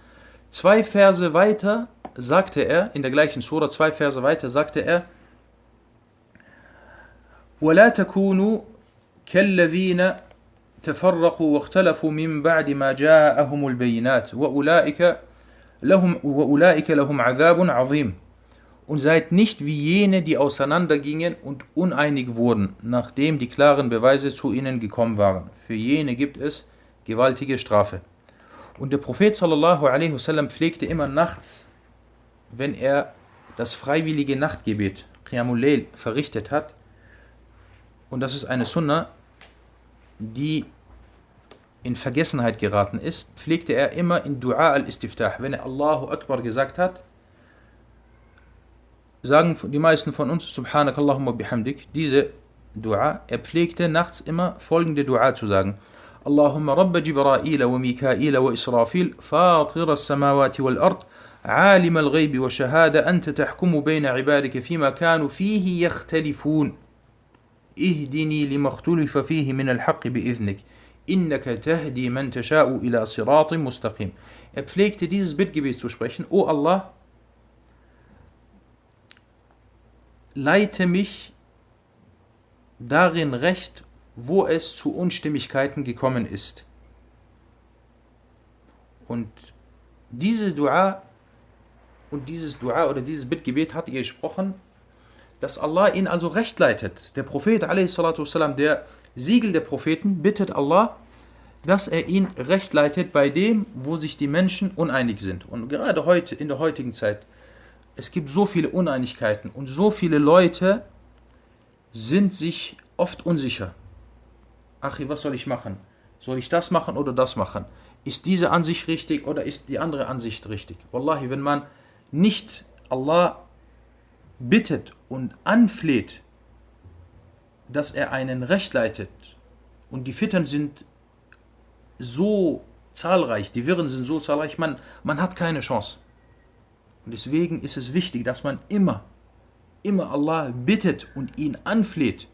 zwei Verse weiter sagte er, in der gleichen Sura, zwei Verse weiter sagte er, وَلَا تَكُونُوا كالذين تفرقوا واختلفوا من بعد ما جاءهم البينات وأولئك لهم, وأولئك لهم عذاب عظيم und seid nicht wie jene, die auseinandergingen und uneinig wurden, nachdem die klaren Beweise zu ihnen gekommen waren. Für jene gibt es gewaltige Strafe. Und der Prophet sallallahu alaihi wasallam pflegte immer nachts, wenn er das freiwillige Nachtgebet Qiyamul Layl verrichtet hat, und das ist eine Sunna, die in Vergessenheit geraten ist, pflegte er immer in Dua al-Istiftah. Wenn er Allahu Akbar gesagt hat, sagen die meisten von uns Subhanakallahumma bihamdik, diese Dua, er pflegte nachts immer folgende Dua zu sagen. اللهم رب جبرائيل وميكائيل وإسرافيل فاطر السماوات والأرض عالم الغيب والشهادة أنت تحكم بين عبادك فيما كانوا فيه يختلفون اهدني لما اختلف فيه من الحق بإذنك إنك تهدي من تشاء إلى صراط مستقيم Er pflegte dieses Bittgebet zu sprechen, O Allah, leite mich darin recht, wo es zu Unstimmigkeiten gekommen ist. Und diese Dua und dieses Dua oder dieses Bittgebet hat er gesprochen dass Allah ihn also recht leitet. Der Prophet, والسلام, der Siegel der Propheten, bittet Allah, dass er ihn recht leitet bei dem, wo sich die Menschen uneinig sind. Und gerade heute, in der heutigen Zeit, es gibt so viele Uneinigkeiten und so viele Leute sind sich oft unsicher. Ach, was soll ich machen? Soll ich das machen oder das machen? Ist diese Ansicht richtig oder ist die andere Ansicht richtig? Wallahi, wenn man nicht Allah bittet und anfleht, dass er einen recht leitet und die Fittern sind so zahlreich, die Wirren sind so zahlreich, man, man hat keine Chance. Und deswegen ist es wichtig, dass man immer, immer Allah bittet und ihn anfleht,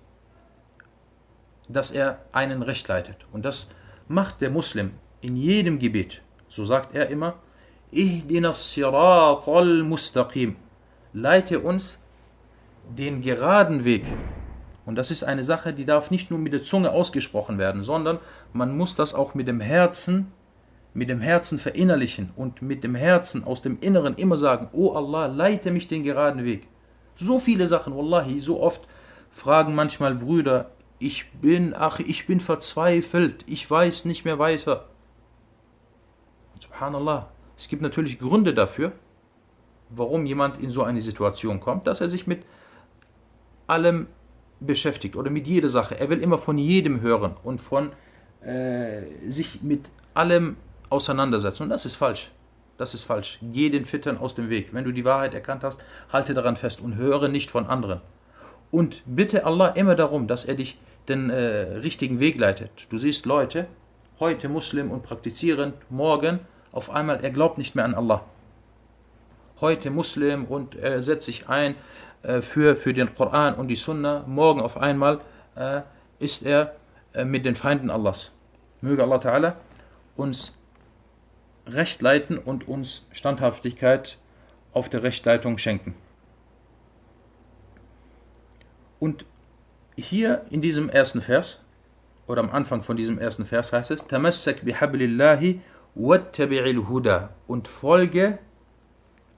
dass er einen recht leitet. Und das macht der Muslim in jedem Gebet. So sagt er immer, Ihdinas Siratal Mustaqim leite uns den geraden Weg. Und das ist eine Sache, die darf nicht nur mit der Zunge ausgesprochen werden, sondern man muss das auch mit dem Herzen, mit dem Herzen verinnerlichen und mit dem Herzen aus dem Inneren immer sagen, oh Allah, leite mich den geraden Weg. So viele Sachen, wallahi, so oft fragen manchmal Brüder, ich bin, ach, ich bin verzweifelt, ich weiß nicht mehr weiter. Subhanallah, es gibt natürlich Gründe dafür, warum jemand in so eine Situation kommt, dass er sich mit allem beschäftigt oder mit jeder Sache. Er will immer von jedem hören und von äh, sich mit allem auseinandersetzen. Und das ist falsch. das ist falsch. Geh den Fittern aus dem Weg. Wenn du die Wahrheit erkannt hast, halte daran fest und höre nicht von anderen. Und bitte Allah immer darum, dass er dich den äh, richtigen Weg leitet. Du siehst Leute, heute Muslim und praktizierend, morgen auf einmal, er glaubt nicht mehr an Allah. Heute Muslim und er setzt sich ein äh, für, für den Koran und die Sunna. Morgen auf einmal äh, ist er äh, mit den Feinden Allahs. Möge Allah Ta'ala uns Recht leiten und uns Standhaftigkeit auf der Rechtleitung schenken. Und hier in diesem ersten Vers, oder am Anfang von diesem ersten Vers heißt es, Tamassak bihablillahi huda und folge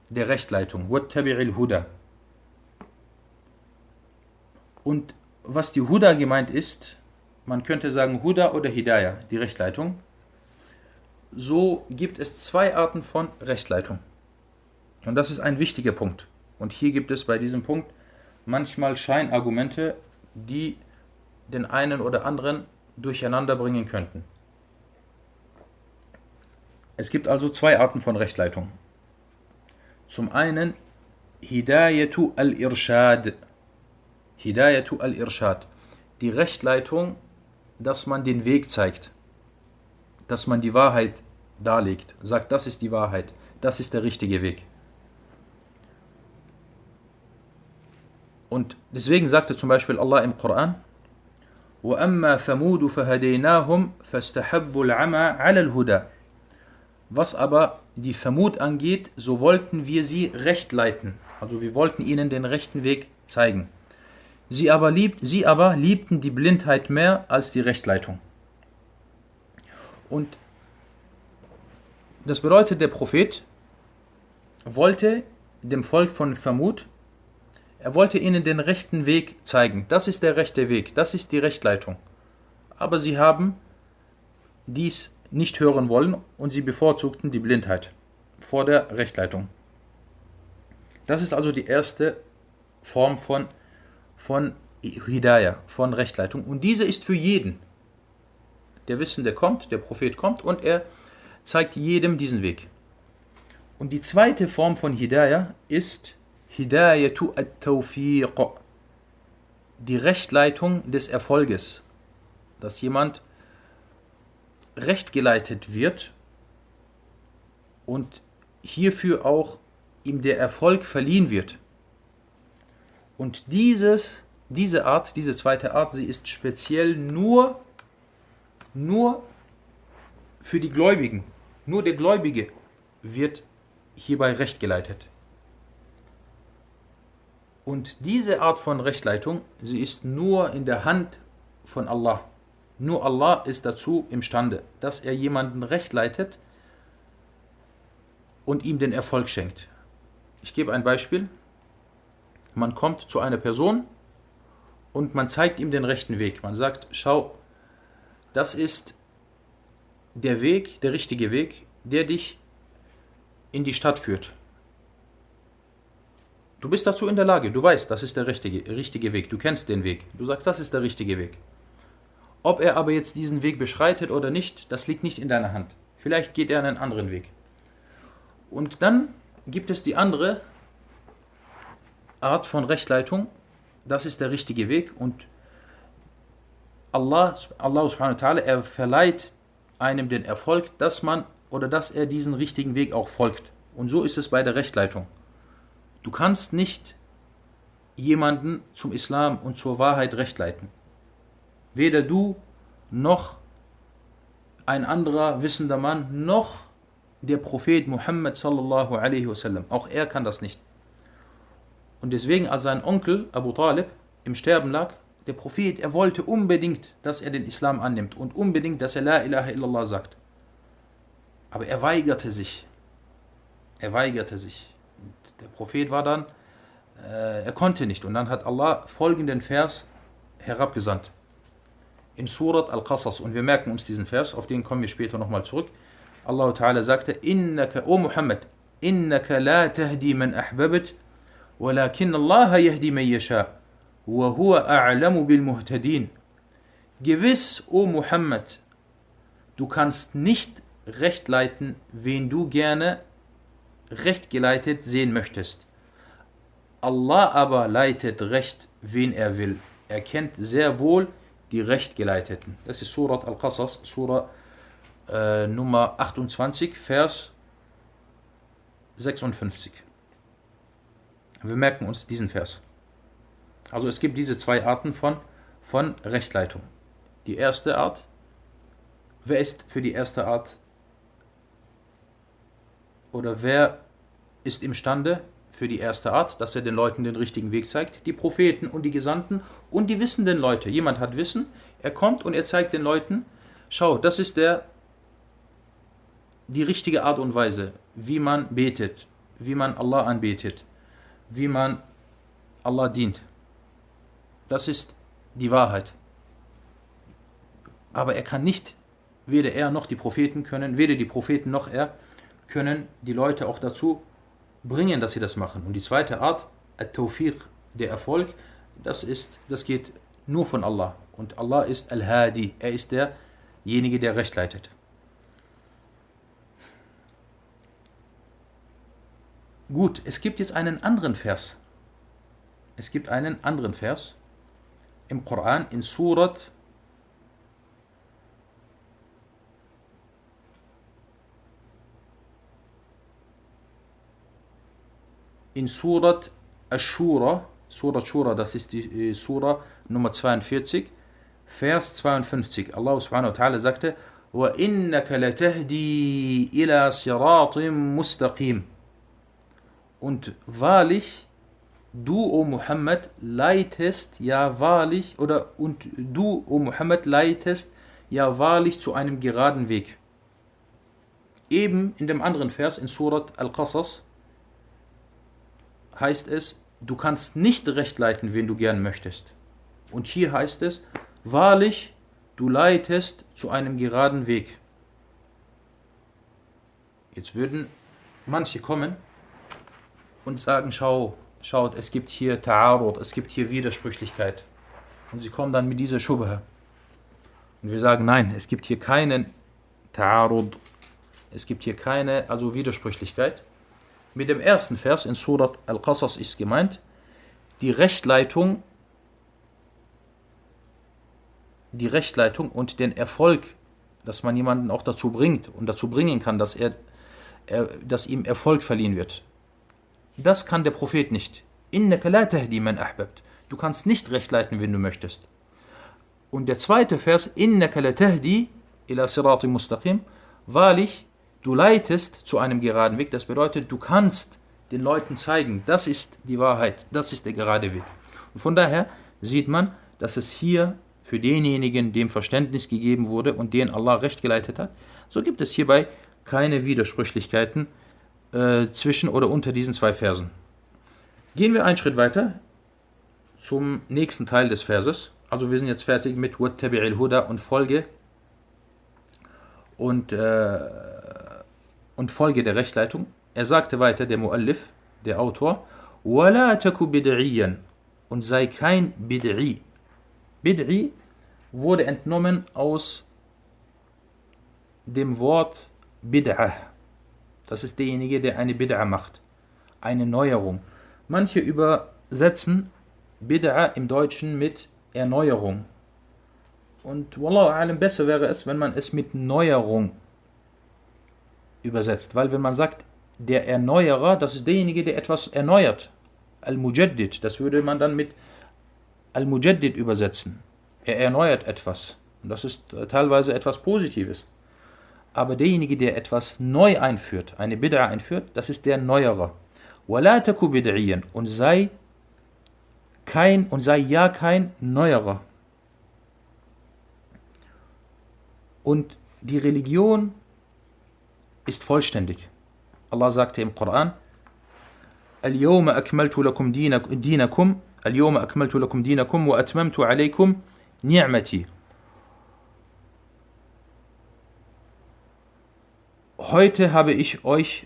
der Rechtleitung, huda. Und was die Huda gemeint ist, man könnte sagen Huda oder Hidayah, die Rechtleitung so gibt es zwei Arten von Rechtleitung. Und das ist ein wichtiger Punkt. Und hier gibt es bei diesem Punkt manchmal Scheinargumente, die den einen oder anderen durcheinander bringen könnten. Es gibt also zwei Arten von Rechtleitung. Zum einen Hidayatu al-Irshad. Hidayatu al-Irshad. Die Rechtleitung, dass man den Weg zeigt. Dass man die Wahrheit darlegt, sagt, das ist die Wahrheit, das ist der richtige Weg. Und deswegen sagte zum Beispiel Allah im Koran, وَأَمَّا ثَمُودُ فَهَدَيْنَاهُمْ فَاسْتَحَبُّوا الْعَمَى عَلَى الْهُدَى Was aber die Vermut angeht, so wollten wir sie recht leiten. Also wir wollten ihnen den rechten Weg zeigen. Sie aber, lieb, sie aber liebten die Blindheit mehr als die Rechtleitung. Und das bedeutet, der Prophet wollte dem Volk von Vermut, er wollte ihnen den rechten Weg zeigen. Das ist der rechte Weg, das ist die Rechtleitung. Aber sie haben dies nicht hören wollen und sie bevorzugten die Blindheit vor der Rechtleitung. Das ist also die erste Form von, von Hidayah, von Rechtleitung. Und diese ist für jeden. Der Wissende kommt, der Prophet kommt und er zeigt jedem diesen Weg. Und die zweite Form von Hidayah ist Hidayatu at-Tawfiq, die Rechtleitung des Erfolges, dass jemand rechtgeleitet wird und hierfür auch ihm der Erfolg verliehen wird. Und dieses, diese Art, diese zweite Art, sie ist speziell nur, nur für die Gläubigen. Nur der Gläubige wird hierbei recht geleitet. Und diese Art von Rechtleitung, sie ist nur in der Hand von Allah. Nur Allah ist dazu imstande, dass er jemanden recht leitet und ihm den Erfolg schenkt. Ich gebe ein Beispiel. Man kommt zu einer Person und man zeigt ihm den rechten Weg. Man sagt, schau, das ist der Weg, der richtige Weg, der dich in die Stadt führt. Du bist dazu in der Lage, du weißt, das ist der richtige, richtige Weg, du kennst den Weg, du sagst, das ist der richtige Weg. Ob er aber jetzt diesen Weg beschreitet oder nicht, das liegt nicht in deiner Hand. Vielleicht geht er einen anderen Weg. Und dann gibt es die andere Art von Rechtleitung, das ist der richtige Weg und Allah, Allah subhanahu wa ta'ala, er verleiht einem den Erfolg, dass man oder dass er diesen richtigen Weg auch folgt. Und so ist es bei der Rechtleitung. Du kannst nicht jemanden zum Islam und zur Wahrheit rechtleiten. Weder du noch ein anderer wissender Mann noch der Prophet Muhammad sallallahu alaihi wasallam. Auch er kann das nicht. Und deswegen, als sein Onkel Abu Talib im Sterben lag, der Prophet, er wollte unbedingt, dass er den Islam annimmt und unbedingt, dass er La ilaha illallah sagt. Aber er weigerte sich. Er weigerte sich. Und der Prophet war dann, äh, er konnte nicht. Und dann hat Allah folgenden Vers herabgesandt in Surat Al-Qasas. Und wir merken uns diesen Vers, auf den kommen wir später nochmal zurück. Allah Ta'ala sagte, Innaka, O Muhammad, Innaka la tahdi man ahbabat, walakin Allah yahdi man yasha, wa huwa a'lamu bil muhtadin. Gewiss, O Muhammad, du kannst nicht recht leiten, wen du gerne recht geleitet sehen möchtest. Allah aber leitet recht, wen er will. Er kennt sehr wohl, die Rechtgeleiteten. Das ist Surat Al-Qasas, Surah äh, Nummer 28, Vers 56. Wir merken uns diesen Vers. Also es gibt diese zwei Arten von, von Rechtleitung. Die erste Art, wer ist für die erste Art oder wer ist imstande für die erste Art, dass er den Leuten den richtigen Weg zeigt? Die Propheten und die Gesandten und die wissenden Leute. Jemand hat Wissen, er kommt und er zeigt den Leuten, schau, das ist der die richtige Art und Weise, wie man betet, wie man Allah anbetet, wie man Allah dient. Das ist die Wahrheit. Aber er kann nicht, weder er noch die Propheten können, weder die Propheten noch er können die Leute auch dazu bringen, dass sie das machen. Und die zweite Art, At-Tawfiq, der Erfolg, das ist, das geht nur von Allah. Und Allah ist Al-Hadi, er ist derjenige, der Recht leitet. Gut, es gibt jetzt einen anderen Vers. Es gibt einen anderen Vers im Koran in Surat in Surat Ashura, Surat Shura, das ist die Surah Nummer 42, Vers 52. Allah subhanahu wa ta'ala sagte, وَإِنَّكَ لَتَهْدِي إِلَى صِرَاطٍ مُسْتَقِيمٍ Und wahrlich, du, o Muhammad, leitest ja wahrlich, oder und du, o Muhammad, leitest ja wahrlich zu einem geraden Weg. Eben in dem anderen Vers in Surat Al-Qasas heißt es, du kannst nicht recht leiten, wen du gern möchtest. Und hier heißt es, wahrlich, du leitest zu einem geraden Weg. Jetzt würden manche kommen und sagen, schau, schaut, es gibt hier Ta'arud, es gibt hier Widersprüchlichkeit. Und sie kommen dann mit dieser Schubha. Und wir sagen, nein, es gibt hier keinen Ta'arud, es gibt hier keine also Widersprüchlichkeit. Mit dem ersten Vers in Surat Al-Qasas ist gemeint, die Rechtleitung, die Rechtleitung und den Erfolg, dass man jemanden auch dazu bringt und dazu bringen kann, dass er, er dass ihm Erfolg verliehen wird. Das kann der Prophet nicht. Du kannst nicht recht leiten, wenn du möchtest. Und der zweite Vers. Wahrlich, du leitest zu einem geraden Weg. Das bedeutet, du kannst den Leuten zeigen, das ist die Wahrheit, das ist der gerade Weg. Und von daher sieht man, dass es hier für denjenigen, dem Verständnis gegeben wurde und den Allah recht geleitet hat, so gibt es hierbei keine Widersprüchlichkeiten äh, zwischen oder unter diesen zwei Versen. Gehen wir einen Schritt weiter zum nächsten Teil des Verses. Also wir sind jetzt fertig mit Wattabi'il Huda und Folge und, äh, und Folge der Rechtleitung. Er sagte weiter, der Muallif, der Autor, وَلَا تَكُ بِدْعِيًّا und sei kein Bid'i. Bid'i wurde entnommen aus dem Wort Bid'ah. Das ist derjenige, der eine Bid'a macht. Eine Neuerung. Manche übersetzen Bid'a im Deutschen mit Erneuerung. Und Wallahu alam besser wäre es, wenn man es mit Neuerung übersetzt. Weil wenn man sagt, der Erneuerer, das ist derjenige, der etwas erneuert. Al-Mujaddid, das würde man dann mit Al-Mujaddid übersetzen. Er erneuert etwas. Und das ist teilweise etwas Positives. Aber derjenige, der etwas neu einführt, eine Bid'a einführt, das ist der Neuerer. وَلَا تَكُ بِدْعِيًّا und sei kein und sei ja kein Neuerer. Und die Religion ist vollständig. Allah sagte im Koran, اليوم أكملت لكم دينكم اليوم أكملت لكم دينكم وأتممت عليكم نعمتي Heute habe ich euch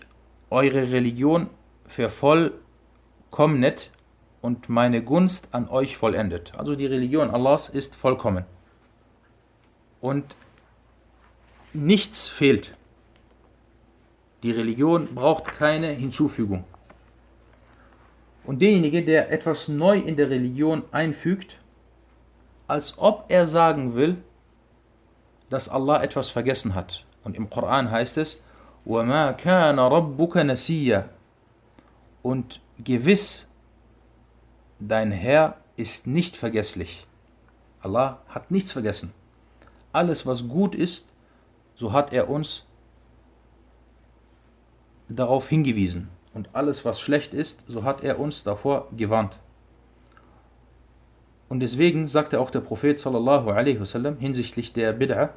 eure Religion vervollkommnet und meine Gunst an euch vollendet. Also die Religion Allahs ist vollkommen. Und nichts fehlt. Die Religion braucht keine Hinzufügung. Und derjenige, der etwas neu in der Religion einfügt, als ob er sagen will, dass Allah etwas vergessen hat. Und im Koran heißt es, وَمَا كَانَ رَبُّكَ نَسِيًّا Und gewiss, dein Herr ist nicht vergesslich. Allah hat nichts vergessen. Alles, was gut ist, so hat er uns darauf hingewiesen. Und alles, was schlecht ist, so hat er uns davor gewarnt. Und deswegen sagte auch der Prophet sallallahu alaihi wasallam hinsichtlich der Bid'ah,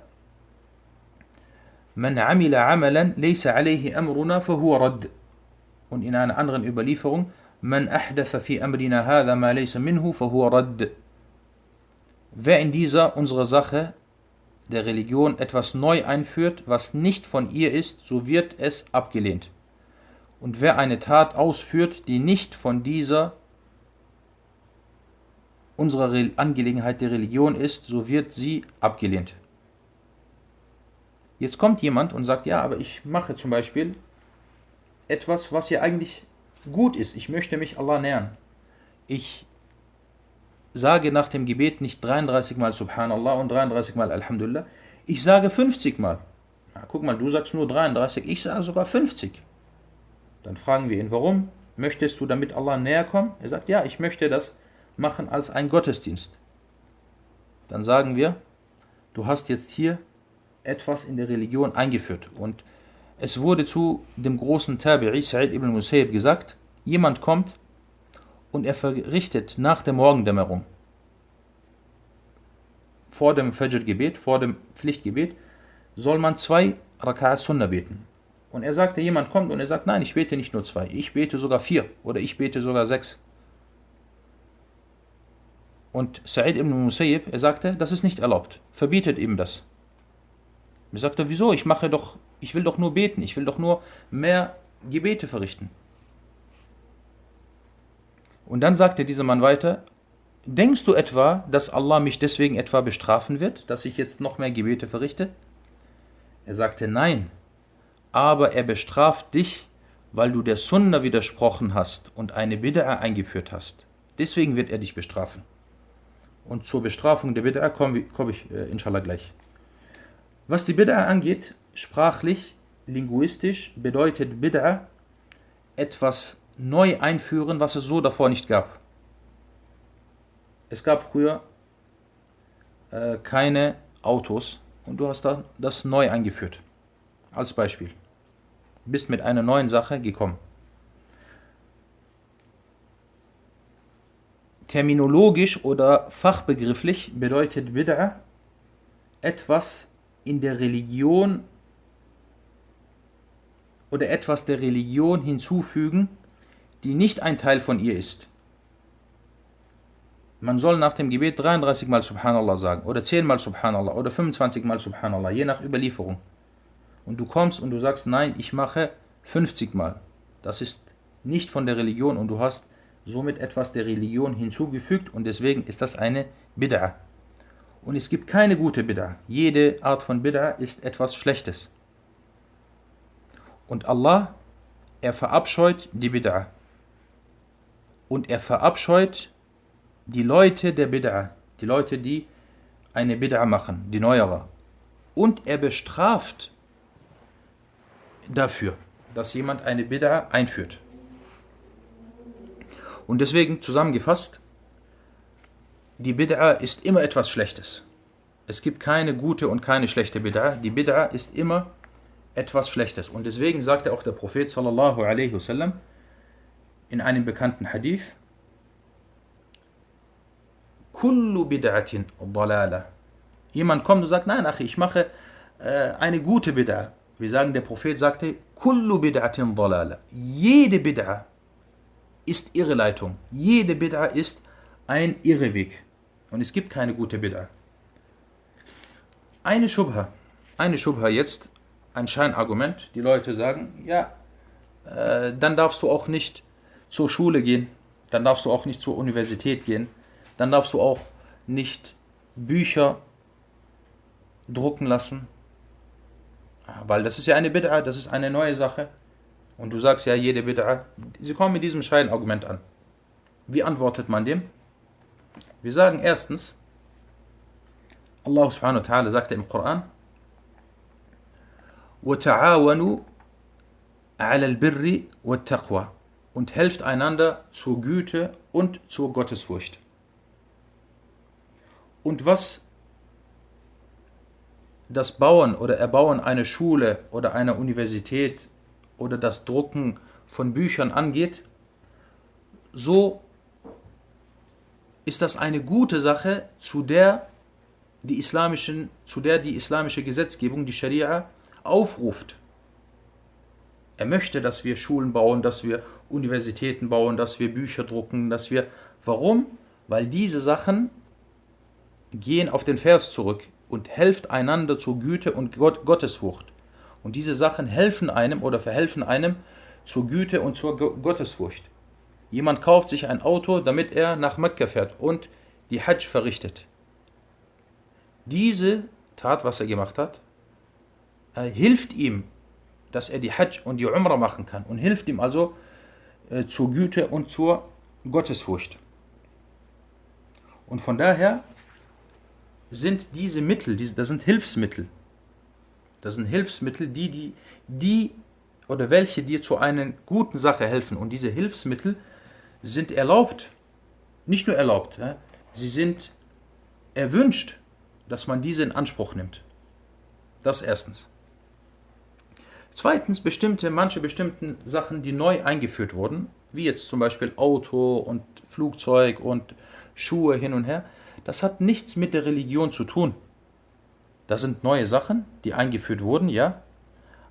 Man amila amalan laysa alayhi amruna fahuwa rad. Und in einer anderen Überlieferung, Man ahdatha fi amrina hadha ma laysa minhu fahuwa rad. Wer in dieser unserer Sache der Religion etwas neu einführt, was nicht von ihr ist, so wird es abgelehnt. Und wer eine Tat ausführt, die nicht von dieser unserer Angelegenheit der Religion ist, so wird sie abgelehnt. Jetzt kommt jemand und sagt, ja, aber ich mache zum Beispiel etwas, was ja eigentlich gut ist. Ich möchte mich Allah nähern. Ich sage nach dem Gebet nicht 33 Mal Subhanallah und 33 Mal Alhamdulillah. Ich sage 50 Mal. Na, guck mal, du sagst nur 33, ich sage sogar 50. Dann fragen wir ihn, warum? Möchtest du damit Allah näher kommen? Er sagt, ja, ich möchte das machen als ein Gottesdienst. Dann sagen wir, du hast jetzt hier etwas in der Religion eingeführt. Und es wurde zu dem großen Tabi'i Sa'id ibn Musayyib gesagt, jemand kommt und er verrichtet nach der Morgendämmerung vor dem Fajr-Gebet, vor dem Pflichtgebet, soll man zwei Raka'at Sunnah beten. Und er sagte, jemand kommt und er sagt, nein, ich bete nicht nur zwei, ich bete sogar vier oder ich bete sogar sechs. Und Sa'id ibn Musayyib, er sagte, das ist nicht erlaubt, verbietet ihm das. Er sagte, wieso, ich mache doch, ich will doch nur beten, ich will doch nur mehr Gebete verrichten. Und dann sagte dieser Mann weiter, denkst du etwa, dass Allah mich deswegen etwa bestrafen wird, dass ich jetzt noch mehr Gebete verrichte? Er sagte, nein, aber er bestraft dich, weil du der Sunna widersprochen hast und eine Bid'a eingeführt hast. Deswegen wird er dich bestrafen. Und zur Bestrafung der Bid'a komme komm ich äh, inshallah gleich. Was die Bid'a angeht, sprachlich, linguistisch bedeutet Bid'a etwas neu einführen, was es so davor nicht gab. Es gab früher äh, keine Autos und du hast da das neu eingeführt. Als Beispiel bist mit einer neuen Sache gekommen. Terminologisch oder fachbegrifflich bedeutet Bid'a etwas in der Religion oder etwas der Religion hinzufügen, die nicht ein Teil von ihr ist. Man soll nach dem Gebet 33 Mal Subhanallah sagen oder 10 Mal Subhanallah oder 25 Mal Subhanallah, je nach Überlieferung und du kommst und du sagst, nein, ich mache 50 Mal. Das ist nicht von der Religion und du hast somit etwas der Religion hinzugefügt und deswegen ist das eine Bid'a. Und es gibt keine gute Bid'a. Jede Art von Bid'a ist etwas Schlechtes. Und Allah, er verabscheut die Bid'a. Und er verabscheut die Leute der Bid'a. Die Leute, die eine Bid'a machen, die neuere. Und er bestraft dafür, dass jemand eine Bid'a einführt. Und deswegen zusammengefasst, die Bid'a ist immer etwas Schlechtes. Es gibt keine gute und keine schlechte Bid'a. Die Bid'a ist immer etwas Schlechtes. Und deswegen sagte auch der Prophet sallallahu alaihi wasallam in einem bekannten Hadith, Kullu bid'atin dalala. Jemand kommt und sagt, nein, ach, ich mache äh, eine gute Bid'a. Wir sagen, der Prophet sagte, Kullu bid'atin dalala. Jede Bid'a ist Irreleitung. Jede Bid'a ist ein Irreweg. Und es gibt keine gute Bid'a. Eine Schubha, eine Schubha jetzt, ein Scheinargument. Die Leute sagen, ja, äh, dann darfst du auch nicht zur Schule gehen, dann darfst du auch nicht zur Universität gehen, dann darfst du auch nicht Bücher drucken lassen, Weil das ist ja eine Bid'a, das ist eine neue Sache. Und du sagst ja, jede Bid'a. Sie kommen mit diesem Scheinargument an. Wie antwortet man dem? Wir sagen erstens, Allah subhanahu wa ta'ala sagte im Koran, وَتَعَاوَنُوا عَلَى الْبِرِّ وَالتَّقْوَى und helft einander zur Güte und zur Gottesfurcht. Und was das Bauen oder Erbauen einer Schule oder einer Universität oder das Drucken von Büchern angeht, so ist das eine gute Sache, zu der die, islamischen, zu der die islamische Gesetzgebung, die Scharia, aufruft. Er möchte, dass wir Schulen bauen, dass wir Universitäten bauen, dass wir Bücher drucken, dass wir. Warum? Weil diese Sachen gehen auf den Vers zurück und helft einander zur Güte und Gott, Gottesfurcht. Und diese Sachen helfen einem oder verhelfen einem zur Güte und zur Gottesfurcht. Jemand kauft sich ein Auto, damit er nach Mekka fährt und die Hajj verrichtet. Diese Tat, was er gemacht hat, äh, hilft ihm, dass er die Hajj und die Umrah machen kann und hilft ihm also äh, zur Güte und zur Gottesfurcht. Und von daher sind diese Mittel, die, das sind Hilfsmittel. Das sind Hilfsmittel, die, die, die oder welche dir zu einer guten Sache helfen. Und diese Hilfsmittel sind erlaubt. Nicht nur erlaubt, sie sind erwünscht, dass man diese in Anspruch nimmt. Das erstens. Zweitens bestimmte, manche bestimmten Sachen, die neu eingeführt wurden, wie jetzt zum Beispiel Auto und Flugzeug und Schuhe hin und her, das hat nichts mit der Religion zu tun. Das sind neue Sachen, die eingeführt wurden, ja,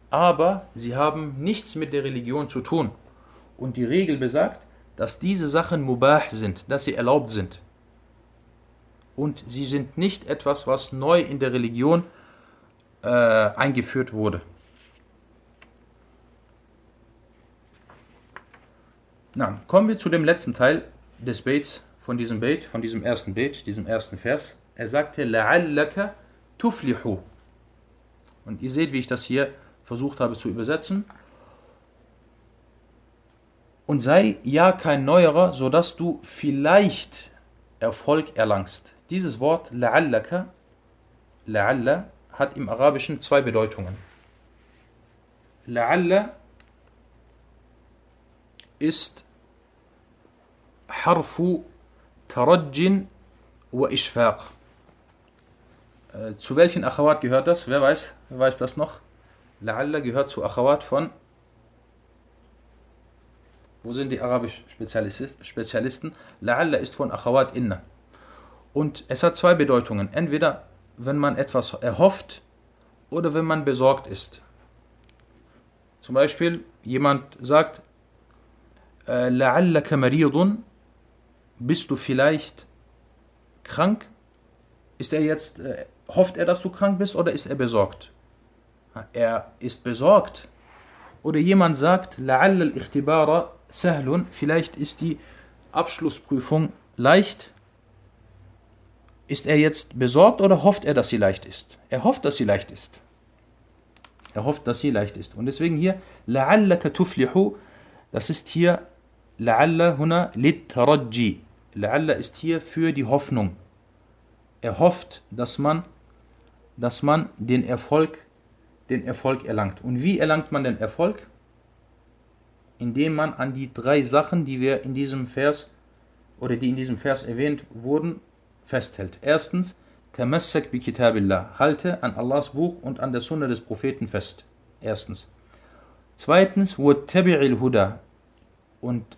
aber sie haben nichts mit der Religion zu tun. Und die Regel besagt, dass diese Sachen mubah sind, dass sie erlaubt sind. Und sie sind nicht etwas, was neu in der Religion äh, eingeführt wurde. Na, kommen wir zu dem letzten Teil des Baits, von diesem Bait, von diesem ersten Bait, diesem ersten Vers. Er sagte, لَعَلَّكَ tuflihu. Und ihr seht, wie ich das hier versucht habe zu übersetzen. Und sei ja kein Neuerer, sodass du vielleicht Erfolg erlangst. Dieses Wort la'allaka, la'alla, hat im Arabischen zwei Bedeutungen. La'alla ist Harfu Tarajjin wa Ishfaq. Äh, zu welchen Achawat gehört das? Wer weiß? Wer weiß das noch? La'alla gehört zu Achawat von. Wo sind die arabischen Spezialisten? La'alla ist von Achawat inna. Und es hat zwei Bedeutungen. Entweder wenn man etwas erhofft oder wenn man besorgt ist. Zum Beispiel, jemand sagt, äh, La'allaka maridun, bist du vielleicht krank? Ist er jetzt, äh, hofft er, dass du krank bist oder ist er besorgt? Er ist besorgt. Oder jemand sagt, لعل الاختبار سهل, vielleicht ist die Abschlussprüfung leicht. Ist er jetzt besorgt oder hofft er, dass sie leicht ist? Er hofft, dass sie leicht ist. Er hofft, dass sie leicht ist. Und deswegen hier, لعلك تفلح, das ist hier, La'alla huna littaraji. La'alla ist hier für die Hoffnung. Er hofft, dass man, dass man den, Erfolg, den Erfolg erlangt. Und wie erlangt man den Erfolg? Indem man an die drei Sachen, die wir in diesem Vers oder die in diesem Vers erwähnt wurden, festhält. Erstens, Tamassak bi Kitabillah. Halte an Allahs Buch und an der Sunna des Propheten fest. Erstens. Zweitens, Wattabi'il Huda. Und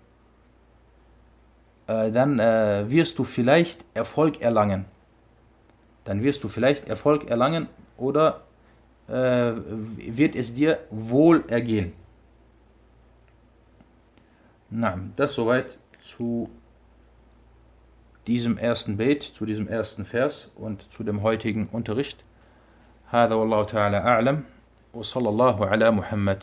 äh, dann äh, wirst du vielleicht Erfolg erlangen dann wirst du vielleicht Erfolg erlangen oder äh, wird es dir wohl ergehen. Naam, das soweit zu diesem ersten Beit, zu diesem ersten Vers und zu dem heutigen Unterricht. هذا والله تعالى أعلم وصلى الله على محمد